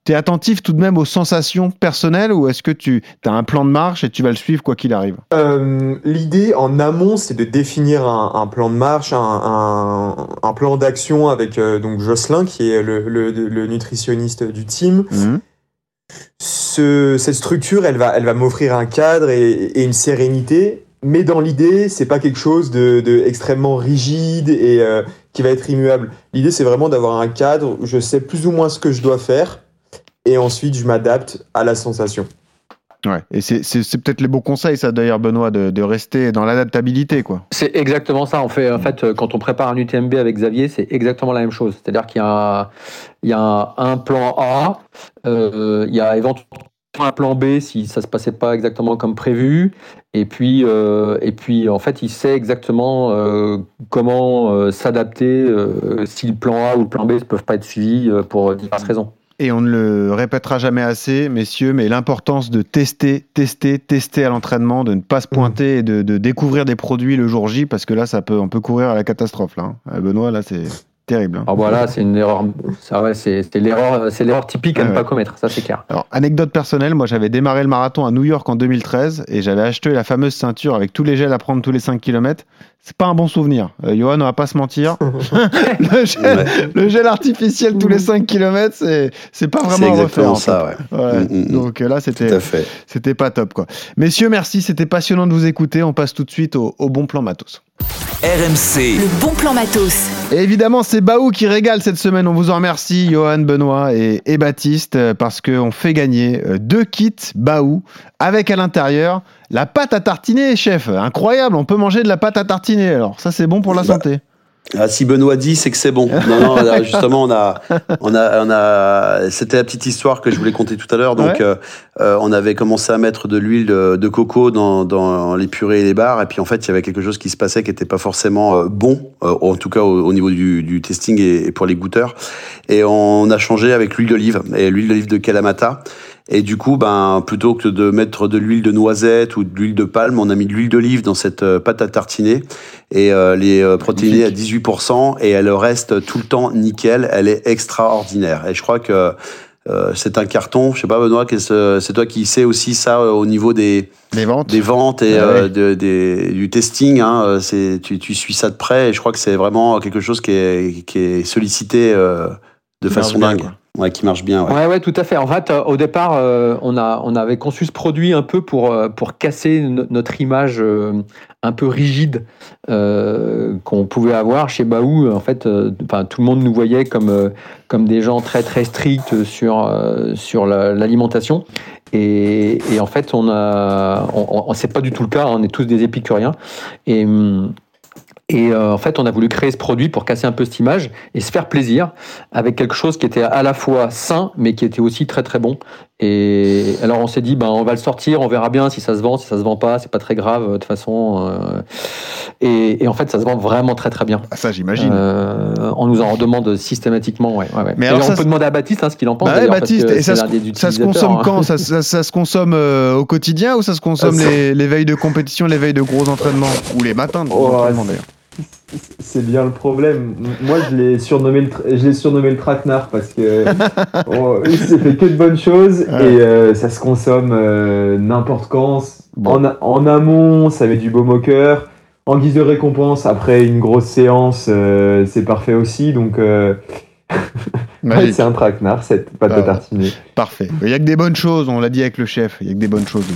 es attentif tout de même aux sensations personnelles ou est-ce que tu as un plan de marche et tu vas le suivre quoi qu'il arrive? Euh, L'idée en amont, c'est de définir un, un plan de marche, un, un- un plan d'action avec euh, donc Jocelyn, qui est le, le- le nutritionniste du team. Ce- cette structure, elle va, elle va m'offrir un cadre et, et une sérénité. Mais dans l'idée, c'est pas quelque chose de, de extrêmement rigide et euh, qui va être immuable. L'idée, c'est vraiment d'avoir un cadre où je sais plus ou moins ce que je dois faire et ensuite je m'adapte à la sensation. Ouais. Et c'est peut-être les beaux conseils, ça d'ailleurs, Benoît, de, de rester dans l'adaptabilité. quoi. C'est exactement ça. On fait, en fait, euh, quand on prépare un UTMB avec Xavier, c'est exactement la même chose. C'est-à-dire qu'il y a, un, il y a un, un plan A, euh, il y a éventuellement un plan B si ça se passait pas exactement comme prévu, et puis, euh, et puis en fait, il sait exactement euh, comment euh, s'adapter euh, si le plan A ou le plan B ne peuvent pas être suivis euh, pour diverses raisons. Et on ne le répétera jamais assez, messieurs, mais l'importance de tester, tester, tester à l'entraînement, de ne pas se pointer et de, de découvrir des produits le jour J, parce que là, ça peut, on peut courir à la catastrophe. Là, hein. Euh, Benoît, là, c'est terrible. hein. Alors voilà, c'est une erreur. Ça, ouais, c'est c'est l'erreur, c'est l'erreur typique à ne pas commettre. Ça, c'est clair. Alors, anecdote personnelle, moi j'avais démarré le marathon à New York en 2013 et j'avais acheté la fameuse ceinture avec tous les gels à prendre tous les 5 km. C'est pas un bon souvenir. Euh, Johan, on va pas se mentir. le, gel, Ouais. le gel artificiel tous les 5 km, c'est, c'est pas C'est vraiment à refaire. exactement en ça, ouais. Ouais. Mm, mm, mm. Donc là, c'était, c'était pas top quoi. Messieurs, merci, c'était passionnant de vous écouter. On passe tout de suite au, au bon plan matos. RMC, Le bon plan matos. Et évidemment, c'est Baou qui régale cette semaine. On vous en remercie, Johan, Benoît et, et Baptiste, euh, parce qu'on fait gagner euh, deux kits Baou avec à l'intérieur la pâte à tartiner, chef. Incroyable, on peut manger de la pâte à tartiner. Alors, ça, c'est bon pour la Bah, santé. Ah, si Benoît dit, c'est que c'est bon. Non, non, là, justement, on a, on a, on a, c'était la petite histoire que je voulais conter tout à l'heure. Donc, Ouais. euh, euh, on avait commencé à mettre de l'huile de, de coco dans, dans les purées et les bars. Et puis, en fait, il y avait quelque chose qui se passait qui n'était pas forcément euh, bon, en tout cas au, au niveau du, du testing et, et pour les goûteurs. Et on a changé avec l'huile d'olive et l'huile d'olive de Kalamata. Et du coup, ben, plutôt que de mettre de l'huile de noisette ou de l'huile de palme, on a mis de l'huile d'olive dans cette euh, pâte à tartiner et euh, les euh, protéinés à 18% et elle reste tout le temps nickel. Elle est extraordinaire. Et je crois que euh, c'est un carton. Je sais pas, Benoît, c'est toi qui sais aussi ça euh, au niveau des, Les ventes. des ventes et Ah euh, de- des- du testing. Hein, tu, tu suis ça de près et je crois que c'est vraiment quelque chose qui est, qui est sollicité de façon dingue. Ouais, qui marche bien. Ouais. Ouais, tout à fait. Euh, au départ, euh, on, a, on avait conçu ce produit un peu pour, euh, pour casser no- notre image un peu rigide qu'on pouvait avoir chez Baou. En fait, enfin, tout le monde nous voyait comme, comme des gens très très stricts sur, sur la- l'alimentation. Et, en fait, on a, on- c'est pas du tout le cas. hein, on est tous des épicuriens. Et hum, et euh, en fait, on a voulu créer ce produit pour casser un peu cette image et se faire plaisir avec quelque chose qui était à la fois sain, mais qui était aussi très très bon. Et alors, on s'est dit, ben, on va le sortir, on verra bien si ça se vend, si ça se vend pas, c'est pas très grave de toute façon. euh. et, et en fait, ça se vend vraiment très très bien. Ah, ça, j'imagine. Euh, on nous en demande systématiquement. Ouais, ouais, ouais. Mais alors ça on peut se- demander à Baptiste hein, ce qu'il en pense. Bah ouais, d'ailleurs, parce Baptiste, que et ça se, l'un des ça se utilisateurs, consomme hein. quand? Ça, ça- ça se consomme euh, au quotidien ou ça se consomme les, les veilles de compétition, les veilles de gros entraînements? Ou les matins de gros Oh, entraînements d'ailleurs C'est bien le problème. Moi, je l'ai surnommé le, tra- je l'ai surnommé le traquenard parce que oh, il s'est fait que de bonnes choses Ouais. et euh, ça se consomme euh, n'importe quand. Bon. En, en amont, ça met du baume au cœur. En guise de récompense, après une grosse séance, euh, c'est parfait aussi. Donc, euh, Magique. c'est un traquenard, cette pâte Ah à ouais. tartiner. Parfait. Il n'y a que des bonnes choses, on l'a dit avec le chef, il n'y a que des bonnes choses.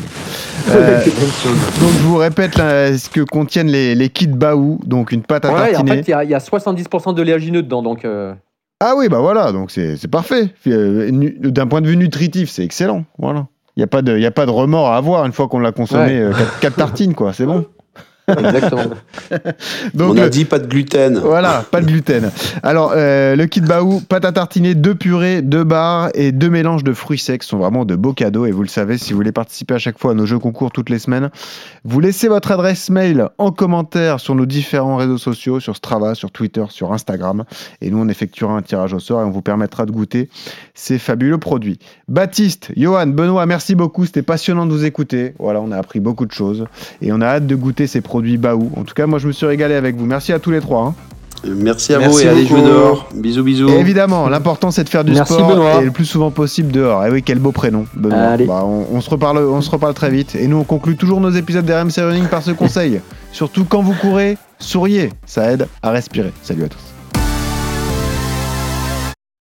Euh, donc je vous répète là, ce que contiennent les, les kits Baou, donc une pâte à Ouais, et en tartiner. fait, il y, a- il y a 70% d'oléagineux dedans. Donc, euh, Ah oui, bah voilà, donc c'est parfait. Euh, D'un point de vue nutritif, c'est excellent. Voilà. Il n'y a, pas de- il y a pas de remords à avoir une fois qu'on l'a consommé. Ouais. 4 tartines, quoi, c'est bon. exactement. Donc, on a le- dit pas de gluten. Voilà, pas de gluten. Alors, euh, le kit Baou, pâte à tartiner, deux purées, deux barres et deux mélanges de fruits secs sont vraiment de beaux cadeaux. Et vous le savez, si vous voulez participer à chaque fois à nos jeux concours toutes les semaines, vous laissez votre adresse mail en commentaire sur nos différents réseaux sociaux, sur Strava, sur Twitter, sur Instagram. Et nous, on effectuera un tirage au sort et on vous permettra de goûter ces fabuleux produits. Baptiste, Johan, Benoît, merci beaucoup. C'était passionnant de vous écouter. Voilà, on a appris beaucoup de choses et on a hâte de goûter ces produits Baou. En tout cas, moi, je me suis régalé avec vous. Merci à tous les trois. hein. Merci à Merci vous et allez jouer dehors. Bisous, bisous. Et évidemment, l'important c'est de faire du Merci, sport Benoît. et le plus souvent possible dehors. Et oui, quel beau prénom, Benoît. Allez. Bah, on, on se reparle, on se reparle très vite. Et nous, on conclut toujours nos épisodes d'RMC Running par ce conseil. Surtout quand vous courez, souriez, ça aide à respirer. Salut à tous.